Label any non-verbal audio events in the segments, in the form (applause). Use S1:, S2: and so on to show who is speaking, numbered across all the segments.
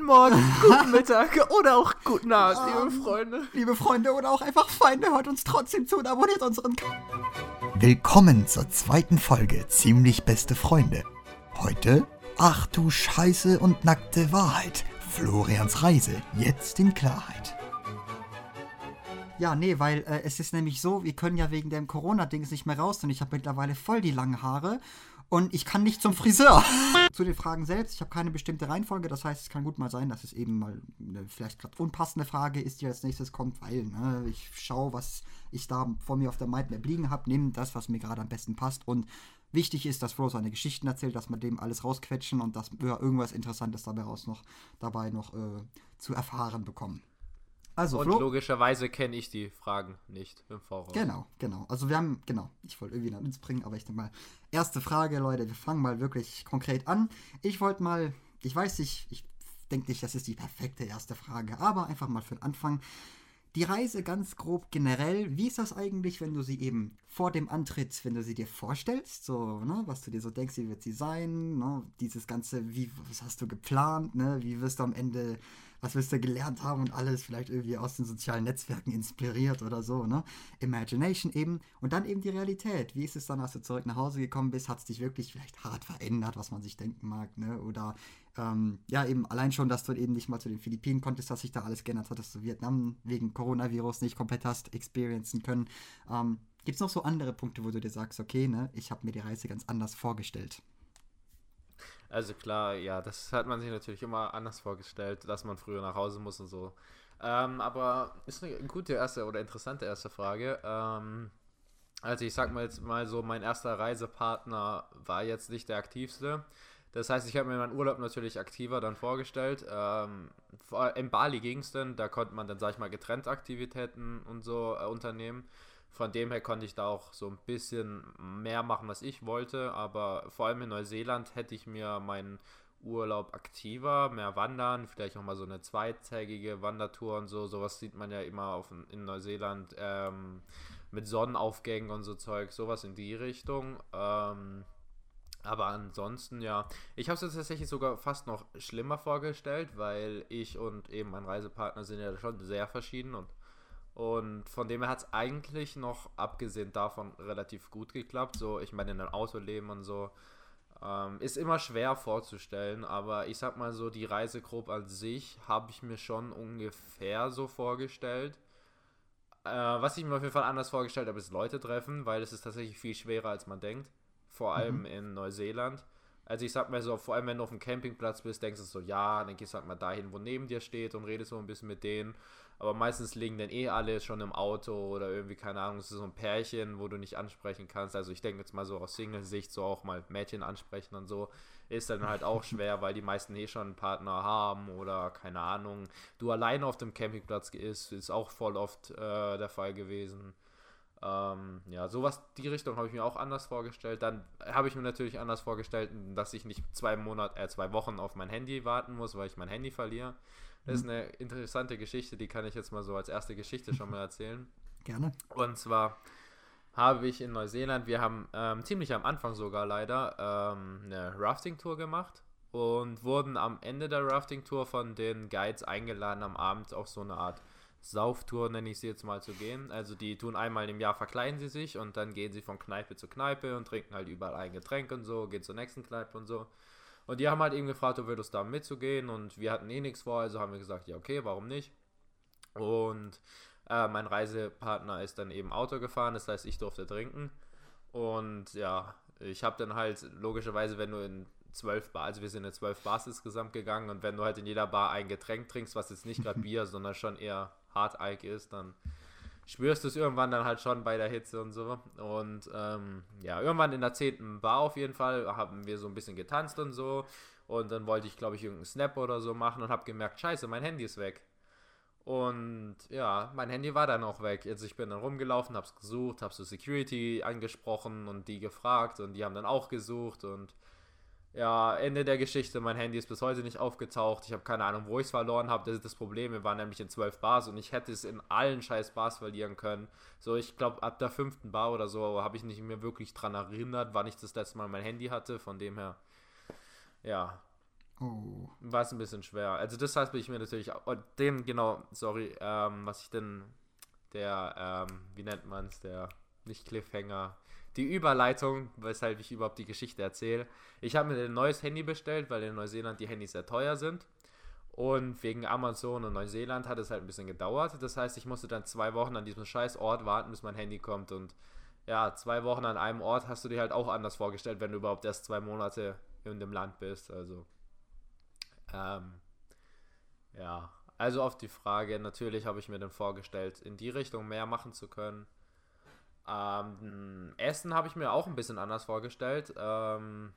S1: guten Morgen, guten Mittag oder auch guten Abend, liebe
S2: Ähm,
S1: Freunde.
S2: Liebe Freunde oder auch einfach Feinde, hört uns trotzdem zu und abonniert unseren Kanal. Willkommen zur zweiten Folge Ziemlich beste Freunde. Heute, ach du Scheiße und nackte Wahrheit. Florians Reise, jetzt in Klarheit. Ja, nee, weil äh, es ist nämlich so, wir können ja wegen dem Corona-Dings nicht mehr raus und ich habe mittlerweile voll die langen Haare und ich kann nicht zum Friseur. (laughs) Zu den Fragen selbst, ich habe keine bestimmte Reihenfolge, das heißt, es kann gut mal sein, dass es eben mal eine vielleicht gerade unpassende Frage ist, die als nächstes kommt, weil ne, ich schaue, was ich da vor mir auf der Mindmap liegen habe, nehme das, was mir gerade am besten passt und wichtig ist, dass Flo seine Geschichten erzählt, dass wir dem alles rausquetschen und dass wir irgendwas Interessantes dabei raus noch dabei noch äh, zu erfahren bekommen. Also,
S1: Und
S2: Flo,
S1: logischerweise kenne ich die Fragen nicht im Voraus.
S2: Genau, genau. Also wir haben, genau, ich wollte irgendwie nach uns bringen, aber ich denke mal, erste Frage, Leute, wir fangen mal wirklich konkret an. Ich wollte mal, ich weiß nicht, ich denke nicht, das ist die perfekte erste Frage, aber einfach mal für den Anfang. Die Reise ganz grob generell, wie ist das eigentlich, wenn du sie eben vor dem Antritt, wenn du sie dir vorstellst, so, ne, was du dir so denkst, wie wird sie sein, ne, dieses ganze, wie, was hast du geplant, ne, wie wirst du am Ende, was wirst du gelernt haben und alles vielleicht irgendwie aus den sozialen Netzwerken inspiriert oder so, ne, Imagination eben und dann eben die Realität, wie ist es dann, als du zurück nach Hause gekommen bist, hat es dich wirklich vielleicht hart verändert, was man sich denken mag, ne, oder ähm, ja, eben allein schon, dass du eben nicht mal zu den Philippinen konntest, dass sich da alles geändert hat, dass du Vietnam wegen Coronavirus nicht komplett hast experiencen können. Ähm, Gibt es noch so andere Punkte, wo du dir sagst, okay, ne, ich habe mir die Reise ganz anders vorgestellt?
S1: Also klar, ja, das hat man sich natürlich immer anders vorgestellt, dass man früher nach Hause muss und so. Ähm, aber ist eine gute erste oder interessante erste Frage. Ähm, also ich sag mal jetzt mal so, mein erster Reisepartner war jetzt nicht der aktivste. Das heißt, ich habe mir meinen Urlaub natürlich aktiver dann vorgestellt. Ähm, in Bali ging es dann, da konnte man dann, sag ich mal, getrennt Aktivitäten und so äh, unternehmen. Von dem her konnte ich da auch so ein bisschen mehr machen, was ich wollte. Aber vor allem in Neuseeland hätte ich mir meinen Urlaub aktiver, mehr wandern, vielleicht auch mal so eine zweitägige Wandertour und so. Sowas sieht man ja immer auf, in Neuseeland ähm, mit Sonnenaufgängen und so Zeug, sowas in die Richtung. Ähm, aber ansonsten, ja, ich habe es tatsächlich sogar fast noch schlimmer vorgestellt, weil ich und eben mein Reisepartner sind ja schon sehr verschieden und, und von dem her hat es eigentlich noch, abgesehen davon, relativ gut geklappt. So, ich meine, in einem Auto leben und so, ähm, ist immer schwer vorzustellen, aber ich sag mal so, die Reise grob an sich habe ich mir schon ungefähr so vorgestellt. Äh, was ich mir auf jeden Fall anders vorgestellt habe, ist Leute treffen, weil es ist tatsächlich viel schwerer, als man denkt. Vor allem in Neuseeland. Also ich sag mal so, vor allem wenn du auf dem Campingplatz bist, denkst du so, ja, dann gehst du halt mal dahin, wo neben dir steht und redest so ein bisschen mit denen. Aber meistens liegen dann eh alle schon im Auto oder irgendwie, keine Ahnung, es ist so ein Pärchen, wo du nicht ansprechen kannst. Also ich denke jetzt mal so aus Single-Sicht, so auch mal Mädchen ansprechen und so, ist dann halt auch (laughs) schwer, weil die meisten eh schon einen Partner haben oder keine Ahnung. Du alleine auf dem Campingplatz ist, ist auch voll oft äh, der Fall gewesen. Ähm, ja, sowas, die Richtung habe ich mir auch anders vorgestellt. Dann habe ich mir natürlich anders vorgestellt, dass ich nicht zwei Monate, äh, zwei Wochen auf mein Handy warten muss, weil ich mein Handy verliere. Das ist eine interessante Geschichte, die kann ich jetzt mal so als erste Geschichte schon mal (laughs) erzählen.
S2: Gerne.
S1: Und zwar habe ich in Neuseeland, wir haben ähm, ziemlich am Anfang sogar leider ähm, eine Rafting-Tour gemacht und wurden am Ende der Rafting-Tour von den Guides eingeladen, am Abend auf so eine Art Sauftour, nenne ich sie jetzt mal, zu gehen. Also die tun einmal im Jahr, verkleiden sie sich und dann gehen sie von Kneipe zu Kneipe und trinken halt überall ein Getränk und so, gehen zur nächsten Kneipe und so. Und die haben halt eben gefragt, ob wir Lust haben mitzugehen und wir hatten eh nichts vor, also haben wir gesagt, ja okay, warum nicht? Und äh, mein Reisepartner ist dann eben Auto gefahren, das heißt, ich durfte trinken. Und ja, ich habe dann halt logischerweise, wenn du in zwölf Bar, also wir sind in zwölf Bars insgesamt gegangen und wenn du halt in jeder Bar ein Getränk trinkst, was jetzt nicht gerade (laughs) Bier, sondern schon eher Hard-Alk ist, dann spürst du es irgendwann dann halt schon bei der Hitze und so. Und ähm, ja, irgendwann in der zehnten Bar auf jeden Fall haben wir so ein bisschen getanzt und so. Und dann wollte ich, glaube ich, irgendeinen Snap oder so machen und habe gemerkt, scheiße, mein Handy ist weg. Und ja, mein Handy war dann auch weg. Jetzt ich bin dann rumgelaufen, hab's gesucht, hab so Security angesprochen und die gefragt und die haben dann auch gesucht und ja, Ende der Geschichte, mein Handy ist bis heute nicht aufgetaucht. Ich habe keine Ahnung, wo ich es verloren habe. Das ist das Problem. Wir waren nämlich in zwölf Bars und ich hätte es in allen scheiß Bars verlieren können. So, ich glaube, ab der fünften Bar oder so habe ich nicht mehr wirklich dran erinnert, wann ich das letzte Mal mein Handy hatte. Von dem her, ja,
S2: Oh.
S1: War es ein bisschen schwer. Also das heißt, bin ich mir natürlich, auch- und den, genau, sorry, ähm, was ich denn, der, ähm, wie nennt man es, der, nicht Cliffhanger, die Überleitung, weshalb ich überhaupt die Geschichte erzähle. Ich habe mir ein neues Handy bestellt, weil in Neuseeland die Handys sehr teuer sind. Und wegen Amazon und Neuseeland hat es halt ein bisschen gedauert. Das heißt, ich musste dann zwei Wochen an diesem scheiß Ort warten, bis mein Handy kommt. Und ja, zwei Wochen an einem Ort hast du dir halt auch anders vorgestellt, wenn du überhaupt erst zwei Monate in dem Land bist. Also, ähm, ja. Also auf die Frage, natürlich habe ich mir dann vorgestellt, in die Richtung mehr machen zu können. Ähm, Essen habe ich mir auch ein bisschen anders vorgestellt. Ähm,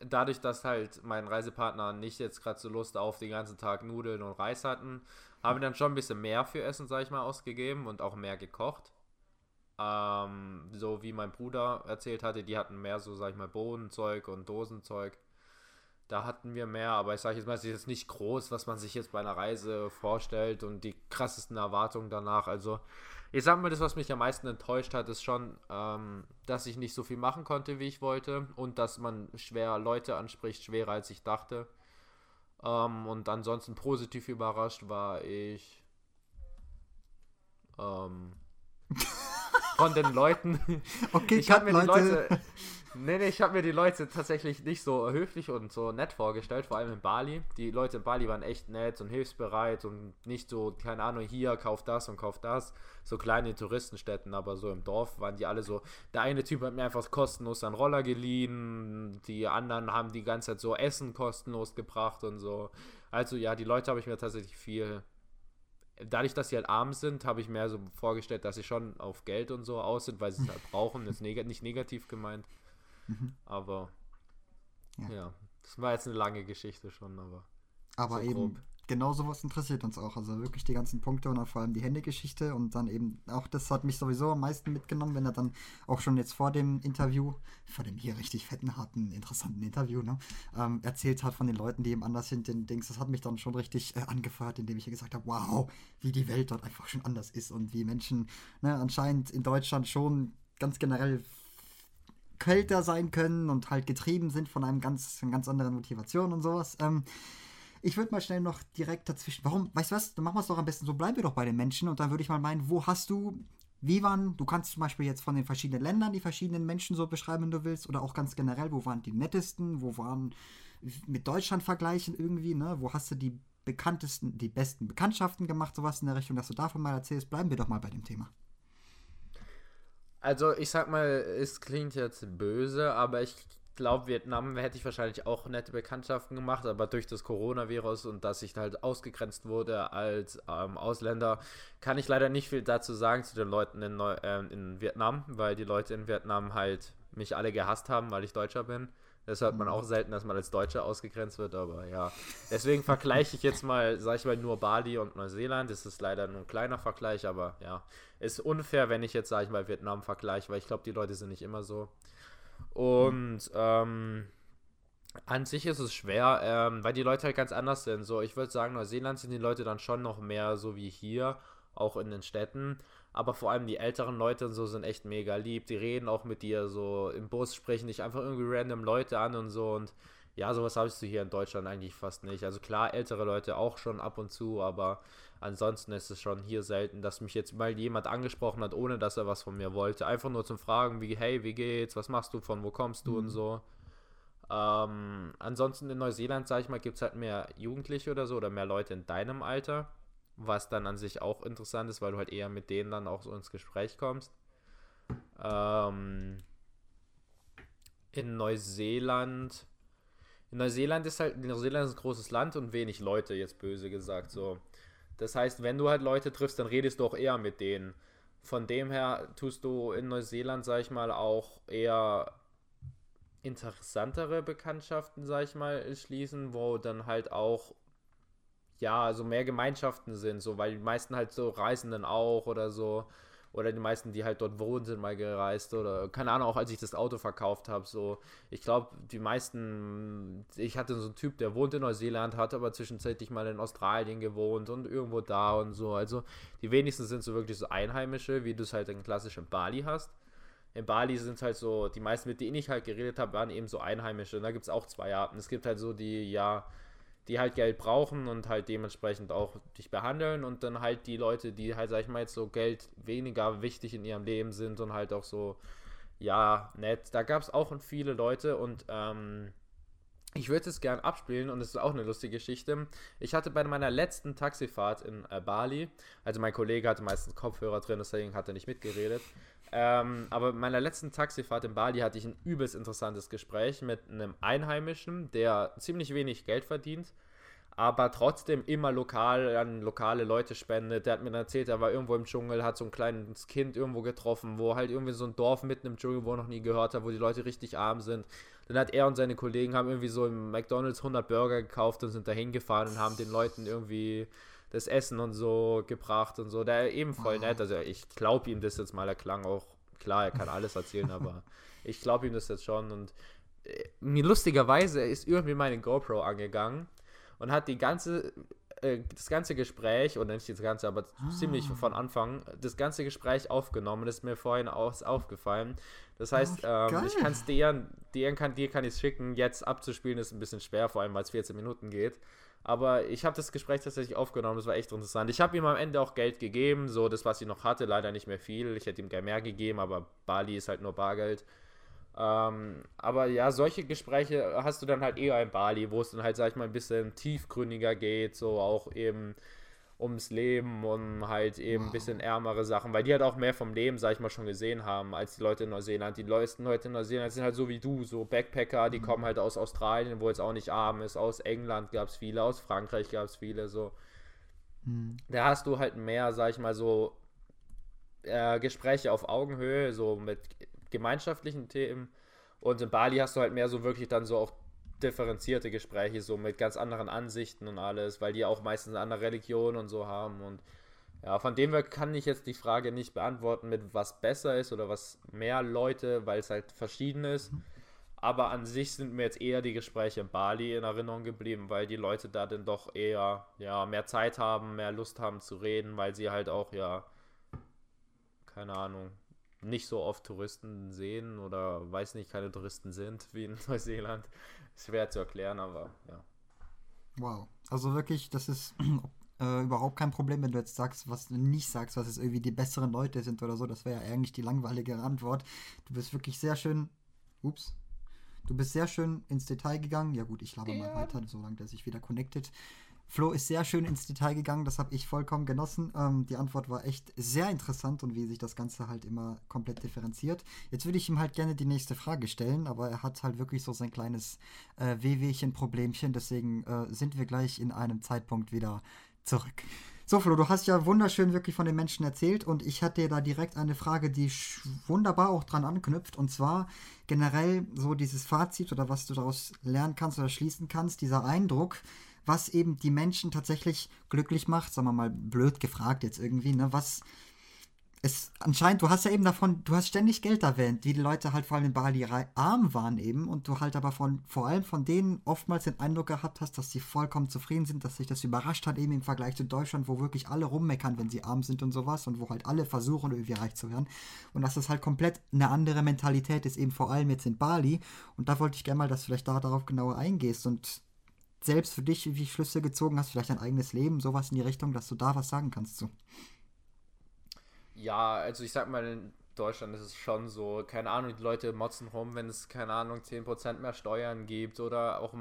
S1: dadurch, dass halt mein Reisepartner nicht jetzt gerade so Lust auf den ganzen Tag Nudeln und Reis hatten, haben wir dann schon ein bisschen mehr für Essen, sag ich mal, ausgegeben und auch mehr gekocht. Ähm, so wie mein Bruder erzählt hatte, die hatten mehr so, sag ich mal, Bohnenzeug und Dosenzeug. Da hatten wir mehr, aber ich sage jetzt mal, es ist jetzt nicht groß, was man sich jetzt bei einer Reise vorstellt und die krassesten Erwartungen danach. Also, ich sag mal, das, was mich am meisten enttäuscht hat, ist schon, ähm, dass ich nicht so viel machen konnte, wie ich wollte und dass man schwer Leute anspricht, schwerer als ich dachte. Ähm, und ansonsten positiv überrascht war ich ähm, (laughs) von den Leuten.
S2: Okay,
S1: Ich habe mir die
S2: Leute.
S1: Nee, nee, ich habe mir die Leute tatsächlich nicht so höflich und so nett vorgestellt, vor allem in Bali. Die Leute in Bali waren echt nett und hilfsbereit und nicht so, keine Ahnung, hier, kauf das und kauf das. So kleine Touristenstädten, aber so im Dorf waren die alle so. Der eine Typ hat mir einfach kostenlos einen Roller geliehen, die anderen haben die ganze Zeit so Essen kostenlos gebracht und so. Also ja, die Leute habe ich mir tatsächlich viel dadurch, dass sie halt arm sind, habe ich mir so vorgestellt, dass sie schon auf Geld und so aus sind, weil sie es halt brauchen. Das ist neg nicht negativ gemeint. Aber
S2: Ja.
S1: ja. das war jetzt eine lange Geschichte schon, aber
S2: Aber
S1: so
S2: eben,
S1: grob.
S2: genau sowas interessiert uns auch. Also wirklich die ganzen Punkte und vor allem die Händegeschichte. Und dann eben, auch das hat mich sowieso am meisten mitgenommen, wenn er dann auch schon jetzt vor dem Interview, vor dem hier richtig fetten, harten, interessanten Interview, ne, ähm, erzählt hat von den Leuten, die eben anders sind, den Dings. Das hat mich dann schon richtig äh, angefeuert, indem ich ihr gesagt habe, wow, wie die Welt dort einfach schon anders ist und wie Menschen ne, anscheinend in Deutschland schon ganz generell kälter sein können und halt getrieben sind von einem ganz, einer ganz anderen Motivation und sowas. Ähm, ich würde mal schnell noch direkt dazwischen. Warum? Weißt du was? Dann machen wir es doch am besten so. Bleiben wir doch bei den Menschen und dann würde ich mal meinen, wo hast du, wie waren, du kannst zum Beispiel jetzt von den verschiedenen Ländern die verschiedenen Menschen so beschreiben, wenn du willst, oder auch ganz generell, wo waren die nettesten, wo waren mit Deutschland vergleichen irgendwie, ne? Wo hast du die bekanntesten, die besten Bekanntschaften gemacht, sowas in der Richtung, dass du davon mal erzählst. Bleiben wir doch mal bei dem Thema.
S1: Also, ich sag mal, es klingt jetzt böse, aber ich glaube, Vietnam hätte ich wahrscheinlich auch nette Bekanntschaften gemacht, aber durch das Coronavirus und dass ich halt ausgegrenzt wurde als ähm, Ausländer, kann ich leider nicht viel dazu sagen zu den Leuten in, Neu ähm, in Vietnam, weil die Leute in Vietnam halt mich alle gehasst haben, weil ich Deutscher bin. Das hört man auch selten, dass man als Deutscher ausgegrenzt wird, aber ja. Deswegen vergleiche ich jetzt mal, sag ich mal, nur Bali und Neuseeland. Das ist leider nur ein kleiner Vergleich, aber ja. Ist unfair, wenn ich jetzt, sag ich mal, Vietnam vergleiche, weil ich glaube, die Leute sind nicht immer so. Und ähm, an sich ist es schwer, ähm, weil die Leute halt ganz anders sind. So, ich würde sagen, Neuseeland sind die Leute dann schon noch mehr so wie hier, auch in den Städten. Aber vor allem die älteren Leute und so sind echt mega lieb. Die reden auch mit dir so im Bus, sprechen dich einfach irgendwie random Leute an und so. Und ja, sowas hast du hier in Deutschland eigentlich fast nicht. Also klar, ältere Leute auch schon ab und zu, aber ansonsten ist es schon hier selten, dass mich jetzt mal jemand angesprochen hat, ohne dass er was von mir wollte. Einfach nur zum Fragen, wie, hey, wie geht's, was machst du, von wo kommst du und so. Ähm, ansonsten in Neuseeland, sag ich mal, gibt es halt mehr Jugendliche oder so oder mehr Leute in deinem Alter, was dann an sich auch interessant ist, weil du halt eher mit denen dann auch so ins Gespräch kommst. Ähm, in Neuseeland. In Neuseeland ist halt, Neuseeland ist ein großes Land und wenig Leute, jetzt böse gesagt so. Das heißt, wenn du halt Leute triffst, dann redest du auch eher mit denen. Von dem her tust du in Neuseeland, sag ich mal, auch eher interessantere Bekanntschaften, sag ich mal, schließen, wo dann halt auch ja, so mehr Gemeinschaften sind, so, weil die meisten halt so Reisenden auch oder so, oder die meisten, die halt dort wohnen, sind mal gereist oder keine Ahnung, auch als ich das Auto verkauft habe, so, ich glaube, die meisten, ich hatte so einen Typ, der wohnt in Neuseeland, hat aber zwischenzeitlich mal in Australien gewohnt und irgendwo da und so, also die wenigsten sind so wirklich so Einheimische, wie du es halt in klassischem Bali hast. in Bali sind halt so, die meisten, mit denen ich halt geredet habe, waren eben so Einheimische. Und da gibt es auch zwei Arten. Es gibt halt so die, ja, die halt Geld brauchen und halt dementsprechend auch dich behandeln und dann halt die Leute, die halt, sag ich mal, jetzt so Geld weniger wichtig in ihrem Leben sind und halt auch so, ja, nett. Da gab es auch viele Leute und ähm, ich würde es gern abspielen und es ist auch eine lustige Geschichte. Ich hatte bei meiner letzten Taxifahrt in äh, Bali, also mein Kollege hatte meistens Kopfhörer drin, deswegen hat er nicht mitgeredet. Ähm, aber bei meiner letzten Taxifahrt in Bali hatte ich ein übelst interessantes Gespräch mit einem Einheimischen, der ziemlich wenig Geld verdient, aber trotzdem immer lokal an lokale Leute spendet. Der hat mir erzählt, er war irgendwo im Dschungel, hat so ein kleines Kind irgendwo getroffen, wo halt irgendwie so ein Dorf mitten im Dschungel, wo er noch nie gehört hat, wo die Leute richtig arm sind. Dann hat er und seine Kollegen haben irgendwie so im McDonalds 100 Burger gekauft und sind da hingefahren und haben den Leuten irgendwie das Essen und so gebracht und so. Der eben voll nett. Also ich glaube ihm das jetzt mal. Er klang auch klar, er kann alles erzählen, aber (laughs) ich glaube ihm das jetzt schon. Und äh, mir lustigerweise ist irgendwie meine GoPro angegangen und hat die ganze äh, das ganze Gespräch, oder nicht das ganze, aber ah. ziemlich von Anfang, das ganze Gespräch aufgenommen. Das ist mir vorhin auch aufgefallen. Das heißt, oh, ähm, ich kann es dir, dir kann, dir kann ich es schicken. Jetzt abzuspielen ist ein bisschen schwer, vor allem weil es 14 Minuten geht. Aber ich habe das Gespräch tatsächlich aufgenommen, das war echt interessant. Ich habe ihm am Ende auch Geld gegeben, so das, was ich noch hatte, leider nicht mehr viel. Ich hätte ihm gerne mehr gegeben, aber Bali ist halt nur Bargeld. Ähm, aber ja, solche Gespräche hast du dann halt eher in Bali, wo es dann halt, sag ich mal, ein bisschen tiefgründiger geht, so auch eben ums Leben und halt eben ein bisschen ärmere Sachen, weil die halt auch mehr vom Leben, sag ich mal, schon gesehen haben, als die Leute in Neuseeland. Die Leute in Neuseeland sind halt so wie du, so Backpacker, die mhm. kommen halt aus Australien, wo jetzt auch nicht arm ist, aus England gab es viele, aus Frankreich gab es viele, so. Mhm. Da hast du halt mehr, sag ich mal, so äh, Gespräche auf Augenhöhe, so mit gemeinschaftlichen Themen. Und in Bali hast du halt mehr so wirklich dann so auch differenzierte Gespräche, so mit ganz anderen Ansichten und alles, weil die auch meistens eine andere Religion und so haben. Und ja, von dem her kann ich jetzt die Frage nicht beantworten, mit was besser ist oder was mehr Leute, weil es halt verschieden ist. Mhm. Aber an sich sind mir jetzt eher die Gespräche in Bali in Erinnerung geblieben, weil die Leute da dann doch eher ja, mehr Zeit haben, mehr Lust haben zu reden, weil sie halt auch, ja, keine Ahnung, nicht so oft Touristen sehen oder weiß nicht, keine Touristen sind wie in (laughs) Neuseeland. Schwer zu erklären, aber ja.
S2: Wow. Also wirklich, das ist (clears throat) äh, überhaupt kein Problem, wenn du jetzt sagst, was du nicht sagst, was es irgendwie die besseren Leute sind oder so. Das wäre ja eigentlich die langweilige Antwort. Du bist wirklich sehr schön. Ups. Du bist sehr schön ins Detail gegangen. Ja gut, ich laber ja. mal weiter, solange der sich wieder connected. Flo ist sehr schön ins Detail gegangen, das habe ich vollkommen genossen. Ähm, die Antwort war echt sehr interessant und wie sich das Ganze halt immer komplett differenziert. Jetzt würde ich ihm halt gerne die nächste Frage stellen, aber er hat halt wirklich so sein kleines äh, Wehwehchen-Problemchen, deswegen äh, sind wir gleich in einem Zeitpunkt wieder zurück. So, Flo, du hast ja wunderschön wirklich von den Menschen erzählt und ich hatte da direkt eine Frage, die wunderbar auch dran anknüpft und zwar generell so dieses Fazit oder was du daraus lernen kannst oder schließen kannst, dieser Eindruck, was eben die Menschen tatsächlich glücklich macht, sagen wir mal blöd gefragt jetzt irgendwie, ne, was es anscheinend, du hast ja eben davon, du hast ständig Geld erwähnt, wie die Leute halt vor allem in Bali arm waren eben und du halt aber von, vor allem von denen oftmals den Eindruck gehabt hast, dass sie vollkommen zufrieden sind, dass sich das überrascht hat eben im Vergleich zu Deutschland, wo wirklich alle rummeckern, wenn sie arm sind und sowas und wo halt alle versuchen irgendwie reich zu werden. Und dass das halt komplett eine andere Mentalität ist, eben vor allem jetzt in Bali. Und da wollte ich gerne mal, dass du vielleicht da darauf genauer eingehst und selbst für dich wie Schlüsse gezogen hast, vielleicht dein eigenes Leben, sowas in die Richtung, dass du da was sagen kannst zu.
S1: Ja, also ich sag mal, in Deutschland ist es schon so, keine Ahnung, die Leute motzen rum, wenn es, keine Ahnung, 10% mehr Steuern gibt oder auch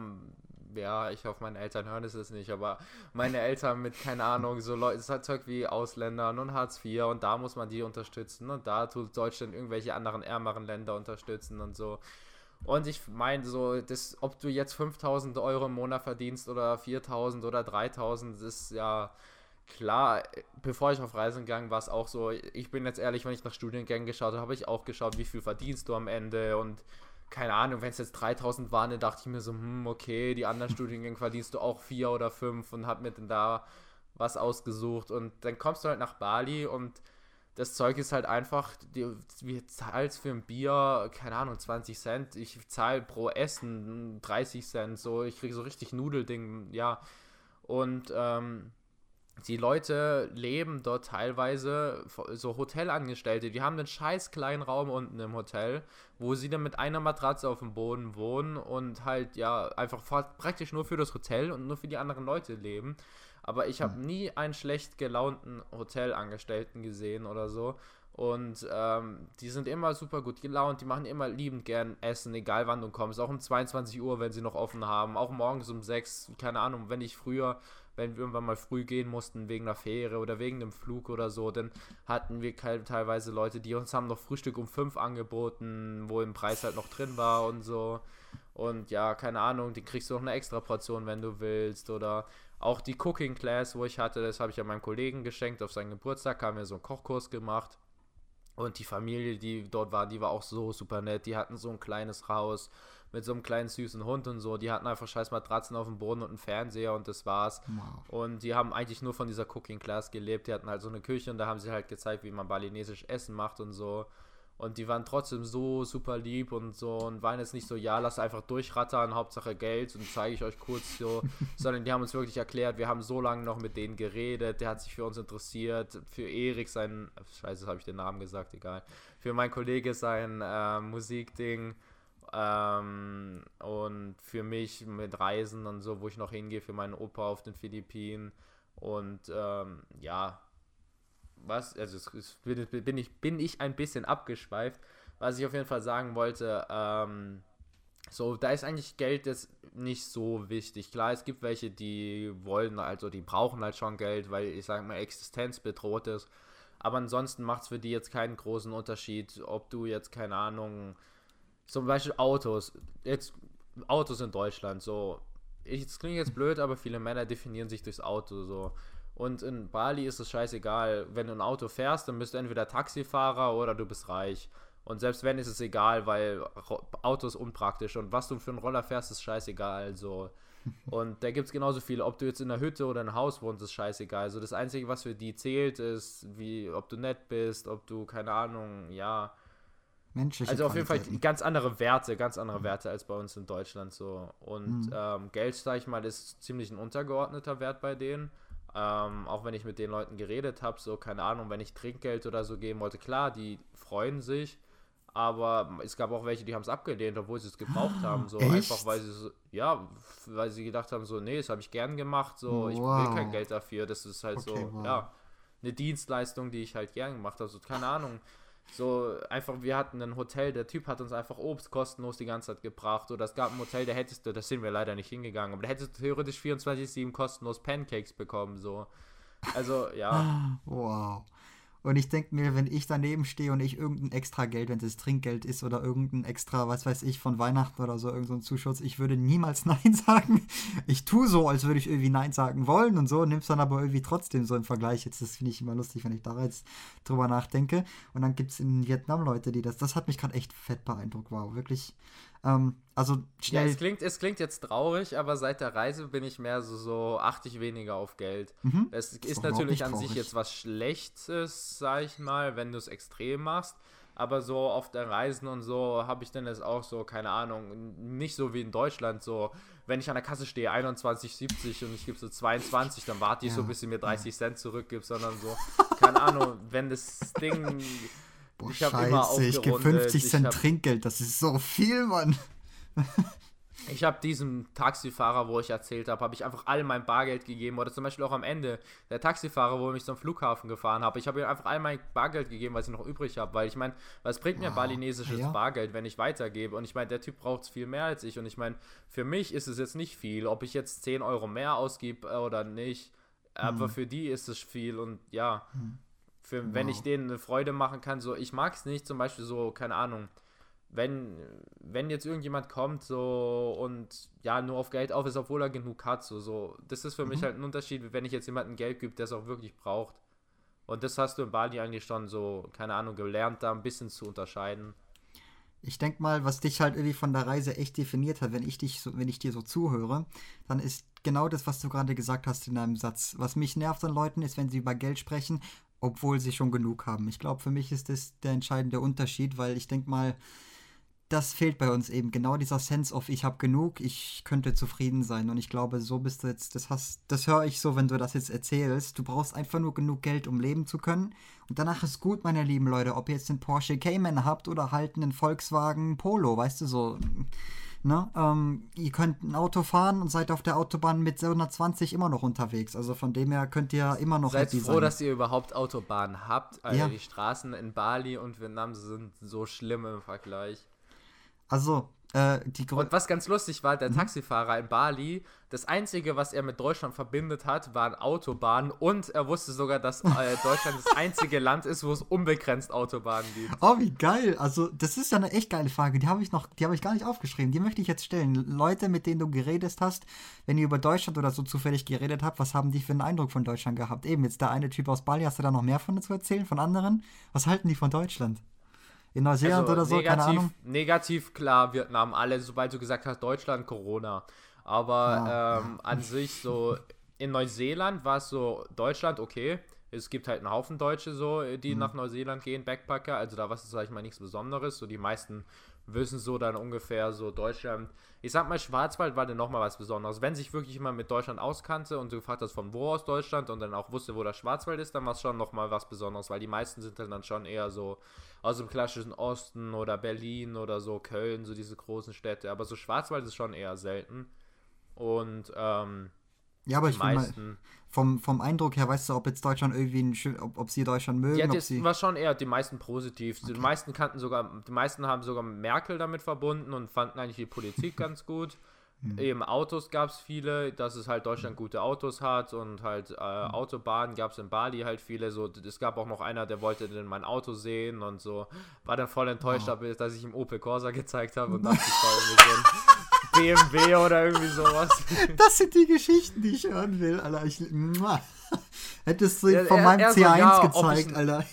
S1: ja, ich hoffe, meine Eltern hören es nicht, aber meine Eltern mit, keine Ahnung, so Leute, es hat Zeug wie Ausländern und Hartz IV und da muss man die unterstützen und da tut Deutschland irgendwelche anderen ärmeren Länder unterstützen und so. Und ich meine so, das, ob du jetzt 5000 Euro im Monat verdienst oder 4000 oder 3000, ist ja klar. Bevor ich auf Reisen gegangen war es auch so, ich bin jetzt ehrlich, wenn ich nach Studiengängen geschaut habe, habe ich auch geschaut, wie viel verdienst du am Ende. Und keine Ahnung, wenn es jetzt 3000 waren, dann dachte ich mir so, hm, okay, die anderen (laughs) Studiengänge verdienst du auch vier oder fünf und hab mir dann da was ausgesucht. Und dann kommst du halt nach Bali und das Zeug ist halt einfach, du zahlst für ein Bier, keine Ahnung, 20 Cent. Ich zahle pro Essen 30 Cent. So, ich kriege so richtig Nudelding, ja. Und ähm, die Leute leben dort teilweise so Hotelangestellte, die haben einen scheiß kleinen Raum unten im Hotel, wo sie dann mit einer Matratze auf dem Boden wohnen und halt ja einfach praktisch nur für das Hotel und nur für die anderen Leute leben. Aber ich habe hm. nie einen schlecht gelaunten Hotelangestellten gesehen oder so. Und ähm, die sind immer super gut gelaunt, die machen immer liebend gern Essen, egal wann du kommst. Auch um 22 Uhr, wenn sie noch offen haben. Auch morgens um 6, keine Ahnung, wenn ich früher wenn wir irgendwann mal früh gehen mussten wegen einer Fähre oder wegen einem Flug oder so, dann hatten wir teilweise Leute, die uns haben noch Frühstück um 5 angeboten, wo im Preis halt noch drin war und so. Und ja, keine Ahnung, die kriegst du noch eine extra Portion, wenn du willst. Oder auch die Cooking Class, wo ich hatte, das habe ich ja meinem Kollegen geschenkt auf seinen Geburtstag, haben wir so einen Kochkurs gemacht. Und die Familie, die dort war, die war auch so super nett. Die hatten so ein kleines Haus mit so einem kleinen süßen Hund und so. Die hatten einfach scheiß Matratzen auf dem Boden und einen Fernseher und das war's. Wow. Und die haben eigentlich nur von dieser Cooking Class gelebt. Die hatten halt so eine Küche und da haben sie halt gezeigt, wie man balinesisch Essen macht und so. Und die waren trotzdem so super lieb und so und waren jetzt nicht so, ja, lass einfach durchrattern, Hauptsache Geld und zeige ich euch kurz so, (laughs) sondern die haben uns wirklich erklärt, wir haben so lange noch mit denen geredet, der hat sich für uns interessiert, für Erik sein, scheiße, habe ich den Namen gesagt, egal, für mein Kollege sein äh, Musikding ähm, und für mich mit Reisen und so, wo ich noch hingehe, für meinen Opa auf den Philippinen. Und ähm, ja, was, also es, bin, ich, bin ich ein bisschen abgeschweift. Was ich auf jeden Fall sagen wollte, ähm, so, da ist eigentlich Geld jetzt nicht so wichtig. Klar, es gibt welche, die wollen, also die brauchen halt schon Geld, weil ich sage mal, Existenz bedroht ist. Aber ansonsten macht es für die jetzt keinen großen Unterschied, ob du jetzt, keine Ahnung, zum Beispiel Autos. Jetzt Autos in Deutschland, so. Ich, das klingt jetzt blöd, aber viele Männer definieren sich durchs Auto so. Und in Bali ist es scheißegal. Wenn du ein Auto fährst, dann bist du entweder Taxifahrer oder du bist reich. Und selbst wenn, ist es egal, weil Auto ist unpraktisch. Und was du für einen Roller fährst, ist scheißegal. So. (laughs) Und da gibt es genauso viele. Ob du jetzt in einer Hütte oder in einem Haus wohnst, ist scheißegal. Also das Einzige, was für die zählt, ist, wie, ob du nett bist, ob du, keine Ahnung, ja, Menschliche also auf jeden Fall ganz andere Werte, ganz andere mhm. Werte als bei uns in Deutschland so. Und mhm. ähm, Geld, sag ich mal, ist ziemlich ein untergeordneter Wert bei denen. Ähm, auch wenn ich mit den Leuten geredet habe, so keine Ahnung, wenn ich Trinkgeld oder so geben wollte, klar, die freuen sich. Aber es gab auch welche, die haben es abgelehnt, obwohl sie es gebraucht haben. So
S2: Echt?
S1: einfach, weil sie so, ja, weil sie gedacht haben, so, nee, das habe ich gern gemacht, so, wow. ich will kein Geld dafür. Das ist halt okay, so, wow. ja, eine Dienstleistung, die ich halt gern gemacht habe. So, keine Ahnung. So einfach, wir hatten ein Hotel, der Typ hat uns einfach Obst kostenlos die ganze Zeit gebracht. Oder es gab ein Hotel, da hättest du, das sind wir leider nicht hingegangen, aber da hättest du theoretisch 24-7 kostenlos Pancakes bekommen. So. Also, ja.
S2: Wow. Und ich denke mir, wenn ich daneben stehe und ich irgendein extra Geld, wenn es Trinkgeld ist oder irgendein extra, was weiß ich, von Weihnachten oder so, irgendein so Zuschuss, ich würde niemals (laughs) Nein sagen. Ich tue so, als würde ich irgendwie Nein sagen wollen und so, nimm's dann aber irgendwie trotzdem so im Vergleich. Jetzt, das finde ich immer lustig, wenn ich da jetzt drüber nachdenke. Und dann gibt es in Vietnam Leute, die das, das hat mich gerade echt fett beeindruckt. Wow, wirklich ähm, also schnell.
S1: Ja, es klingt, es klingt jetzt traurig, aber seit der Reise bin ich mehr so, so achte ich weniger auf Geld. Mhm. Es ist, ist natürlich an sich jetzt was Schlechtes, sag ich mal, wenn du es extrem machst. Aber so auf der Reisen und so habe ich dann jetzt auch so, keine Ahnung, nicht so wie in Deutschland, so, wenn ich an der Kasse stehe, 21,70 und ich gebe so 22, dann warte ich ja. so, bis sie mir 30 ja. Cent zurückgibt, sondern so, keine Ahnung, wenn das Ding (laughs)
S2: Boah, ich scheiße, ich gebe 50 Cent hab, Trinkgeld, das ist so viel, Mann.
S1: ich habe diesem Taxifahrer, wo ich erzählt habe, habe ich einfach all mein Bargeld gegeben. Oder zum Beispiel auch am Ende der Taxifahrer, wo ich mich zum Flughafen gefahren habe. Ich habe ihm einfach all mein Bargeld gegeben, was ich noch übrig habe. Weil ich meine, was bringt mir wow. balinesisches ja. Bargeld, wenn ich weitergebe? Und ich meine, der Typ braucht es viel mehr als ich. Und ich meine, für mich ist es jetzt nicht viel, ob ich jetzt 10 Euro mehr ausgebe äh, oder nicht. Aber hm. für die ist es viel. Und ja. Hm für, wow. wenn ich denen eine Freude machen kann, so, ich mag es nicht, zum Beispiel so, keine Ahnung, wenn, wenn jetzt irgendjemand kommt so und ja, nur auf Geld auf ist, obwohl er genug hat, so, so das ist für mhm. mich halt ein Unterschied, wenn ich jetzt jemandem Geld gebe, der es auch wirklich braucht. Und das hast du in Bali eigentlich schon so, keine Ahnung, gelernt, da ein bisschen zu unterscheiden.
S2: Ich denke mal, was dich halt irgendwie von der Reise echt definiert hat, wenn ich dich so, wenn ich dir so zuhöre, dann ist genau das, was du gerade gesagt hast in deinem Satz. Was mich nervt an Leuten ist, wenn sie über Geld sprechen, obwohl sie schon genug haben. Ich glaube, für mich ist das der entscheidende Unterschied, weil ich denke mal, das fehlt bei uns eben. Genau dieser Sense of, ich habe genug, ich könnte zufrieden sein. Und ich glaube, so bist du jetzt, das hast, das höre ich so, wenn du das jetzt erzählst. Du brauchst einfach nur genug Geld, um leben zu können. Und danach ist gut, meine lieben Leute, ob ihr jetzt den Porsche Cayman habt oder halt einen Volkswagen Polo, weißt du, so. Ne? Ähm, ihr könnt ein Auto fahren und seid auf der Autobahn mit 120 immer noch unterwegs. Also von dem her könnt ihr immer noch
S1: Seid froh, sein. dass ihr überhaupt Autobahnen habt. Also
S2: ja.
S1: die Straßen in Bali und Vietnam sind so schlimm im Vergleich.
S2: Also, äh,
S1: Und was ganz lustig war, der mhm. Taxifahrer in Bali, das Einzige, was er mit Deutschland verbindet hat, waren Autobahnen und er wusste sogar, dass äh, (laughs) Deutschland das einzige Land ist, wo es unbegrenzt Autobahnen gibt.
S2: Oh, wie geil. Also, das ist ja eine echt geile Frage. Die habe ich noch, die habe ich gar nicht aufgeschrieben. Die möchte ich jetzt stellen. Leute, mit denen du geredet hast, wenn ihr über Deutschland oder so zufällig geredet habt, was haben die für einen Eindruck von Deutschland gehabt? Eben, jetzt der eine Typ aus Bali, hast du da noch mehr von zu erzählen, von anderen? Was halten die von Deutschland? In Neuseeland also oder so,
S1: negativ,
S2: keine Ahnung.
S1: Negativ, klar, Vietnam, alle, sobald du gesagt hast, Deutschland, Corona. Aber ah, ähm, ja. an sich so, in Neuseeland war es so, Deutschland, okay. Es gibt halt einen Haufen Deutsche so, die mhm. nach Neuseeland gehen, Backpacker. Also da war es, sag ich mal, nichts Besonderes. So die meisten wissen so dann ungefähr so Deutschland. Ich sag mal, Schwarzwald war dann nochmal was Besonderes. Wenn sich wirklich jemand mit Deutschland auskannte und du gefragt hast, von wo aus Deutschland und dann auch wusste, wo der Schwarzwald ist, dann war es schon nochmal was Besonderes, weil die meisten sind dann schon eher so aus dem klassischen Osten oder Berlin oder so, Köln, so diese großen Städte. Aber so Schwarzwald ist schon eher selten. Und ähm,
S2: ja, aber ich meisten, mal, vom, vom Eindruck her, weißt du, ob jetzt Deutschland irgendwie, ein, ob, ob sie Deutschland mögen?
S1: Ja,
S2: das
S1: war schon eher die meisten positiv. Okay. Die meisten kannten sogar, die meisten haben sogar Merkel damit verbunden und fanden eigentlich die Politik (laughs) ganz gut. Mhm. Eben Autos gab es viele, dass es halt Deutschland gute Autos hat und halt äh, mhm. Autobahnen gab es in Bali halt viele. So, es gab auch noch einer, der wollte denn mein Auto sehen und so. War dann voll enttäuscht, oh. dass ich ihm Opel Corsa gezeigt habe und (laughs) dachte, ich war irgendwie so ein BMW oder irgendwie sowas. (laughs)
S2: Das sind die Geschichten, die ich hören will, Alter. Ich, Hättest du ja, von meinem C1 so, ja, gezeigt, Alter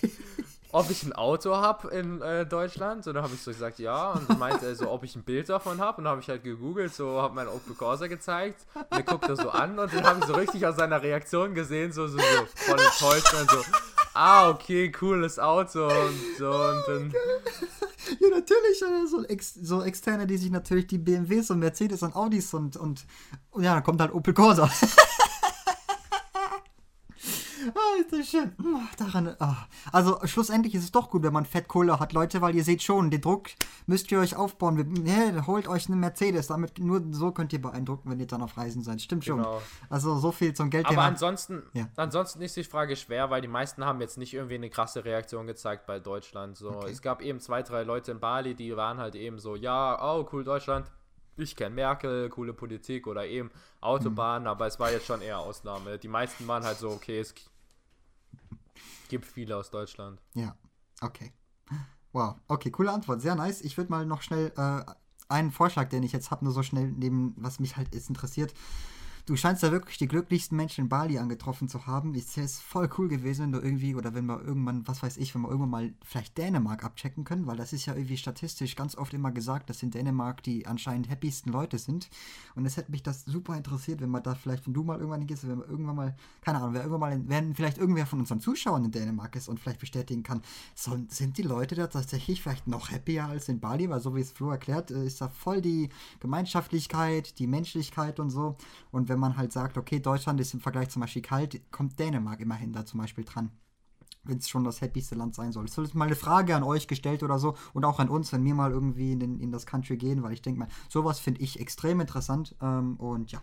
S1: ob ich ein Auto habe in äh, Deutschland. Und dann habe ich so gesagt, ja. Und dann meinte er so, ob ich ein Bild davon habe. Und dann habe ich halt gegoogelt, so habe mein Opel Corsa gezeigt. Und er guckt das so an und dann habe ich so richtig aus seiner Reaktion gesehen, so, so, so voll enttäuscht und so, ah, okay, cooles Auto und so. Und dann.
S2: Ja, natürlich, so, ex, so externe, die sich natürlich die BMWs und Mercedes und Audis und, und, und ja, dann kommt halt Opel Corsa. (laughs) Ah, ist das schön. Ah, daran, oh. Also schlussendlich ist es doch gut, wenn man Fettkohle hat, Leute, weil ihr seht schon, den Druck müsst ihr euch aufbauen. Wir, holt euch einen Mercedes, damit nur so könnt ihr beeindrucken, wenn ihr dann auf Reisen seid. Stimmt schon. Genau. Also so viel zum Geld.
S1: Aber ansonsten, ja. ansonsten ist die Frage schwer, weil die meisten haben jetzt nicht irgendwie eine krasse Reaktion gezeigt bei Deutschland. So, okay. es gab eben zwei, drei Leute in Bali, die waren halt eben so, ja, oh cool Deutschland ich kenne Merkel, coole Politik oder eben Autobahn, mhm. aber es war jetzt schon eher Ausnahme. Die meisten waren halt so, okay, es gibt viele aus Deutschland.
S2: Ja, okay. Wow, okay, coole Antwort, sehr nice. Ich würde mal noch schnell äh, einen Vorschlag, den ich jetzt habe, nur so schnell neben, was mich halt jetzt interessiert, du scheinst ja wirklich die glücklichsten Menschen in Bali angetroffen zu haben. Es ist voll cool gewesen, wenn du irgendwie, oder wenn wir irgendwann, was weiß ich, wenn wir irgendwann mal vielleicht Dänemark abchecken können, weil das ist ja irgendwie statistisch ganz oft immer gesagt, dass in Dänemark die anscheinend happiesten Leute sind. Und es hätte mich das super interessiert, wenn man da vielleicht, wenn du mal irgendwann gehst, wenn wir irgendwann mal, keine Ahnung, wer irgendwann mal, wenn vielleicht irgendwer von unseren Zuschauern in Dänemark ist und vielleicht bestätigen kann, so, sind die Leute da tatsächlich vielleicht noch happier als in Bali, weil so wie es Flo erklärt, äh, ist da voll die Gemeinschaftlichkeit, die Menschlichkeit und so. Und wenn man halt sagt, okay, Deutschland ist im Vergleich zum Beispiel kalt, kommt Dänemark immerhin da zum Beispiel dran. Wenn es schon das happyste Land sein soll. Es soll mal eine Frage an euch gestellt oder so und auch an uns, wenn wir mal irgendwie in, in das Country gehen, weil ich denke mal, sowas finde ich extrem interessant ähm, und ja.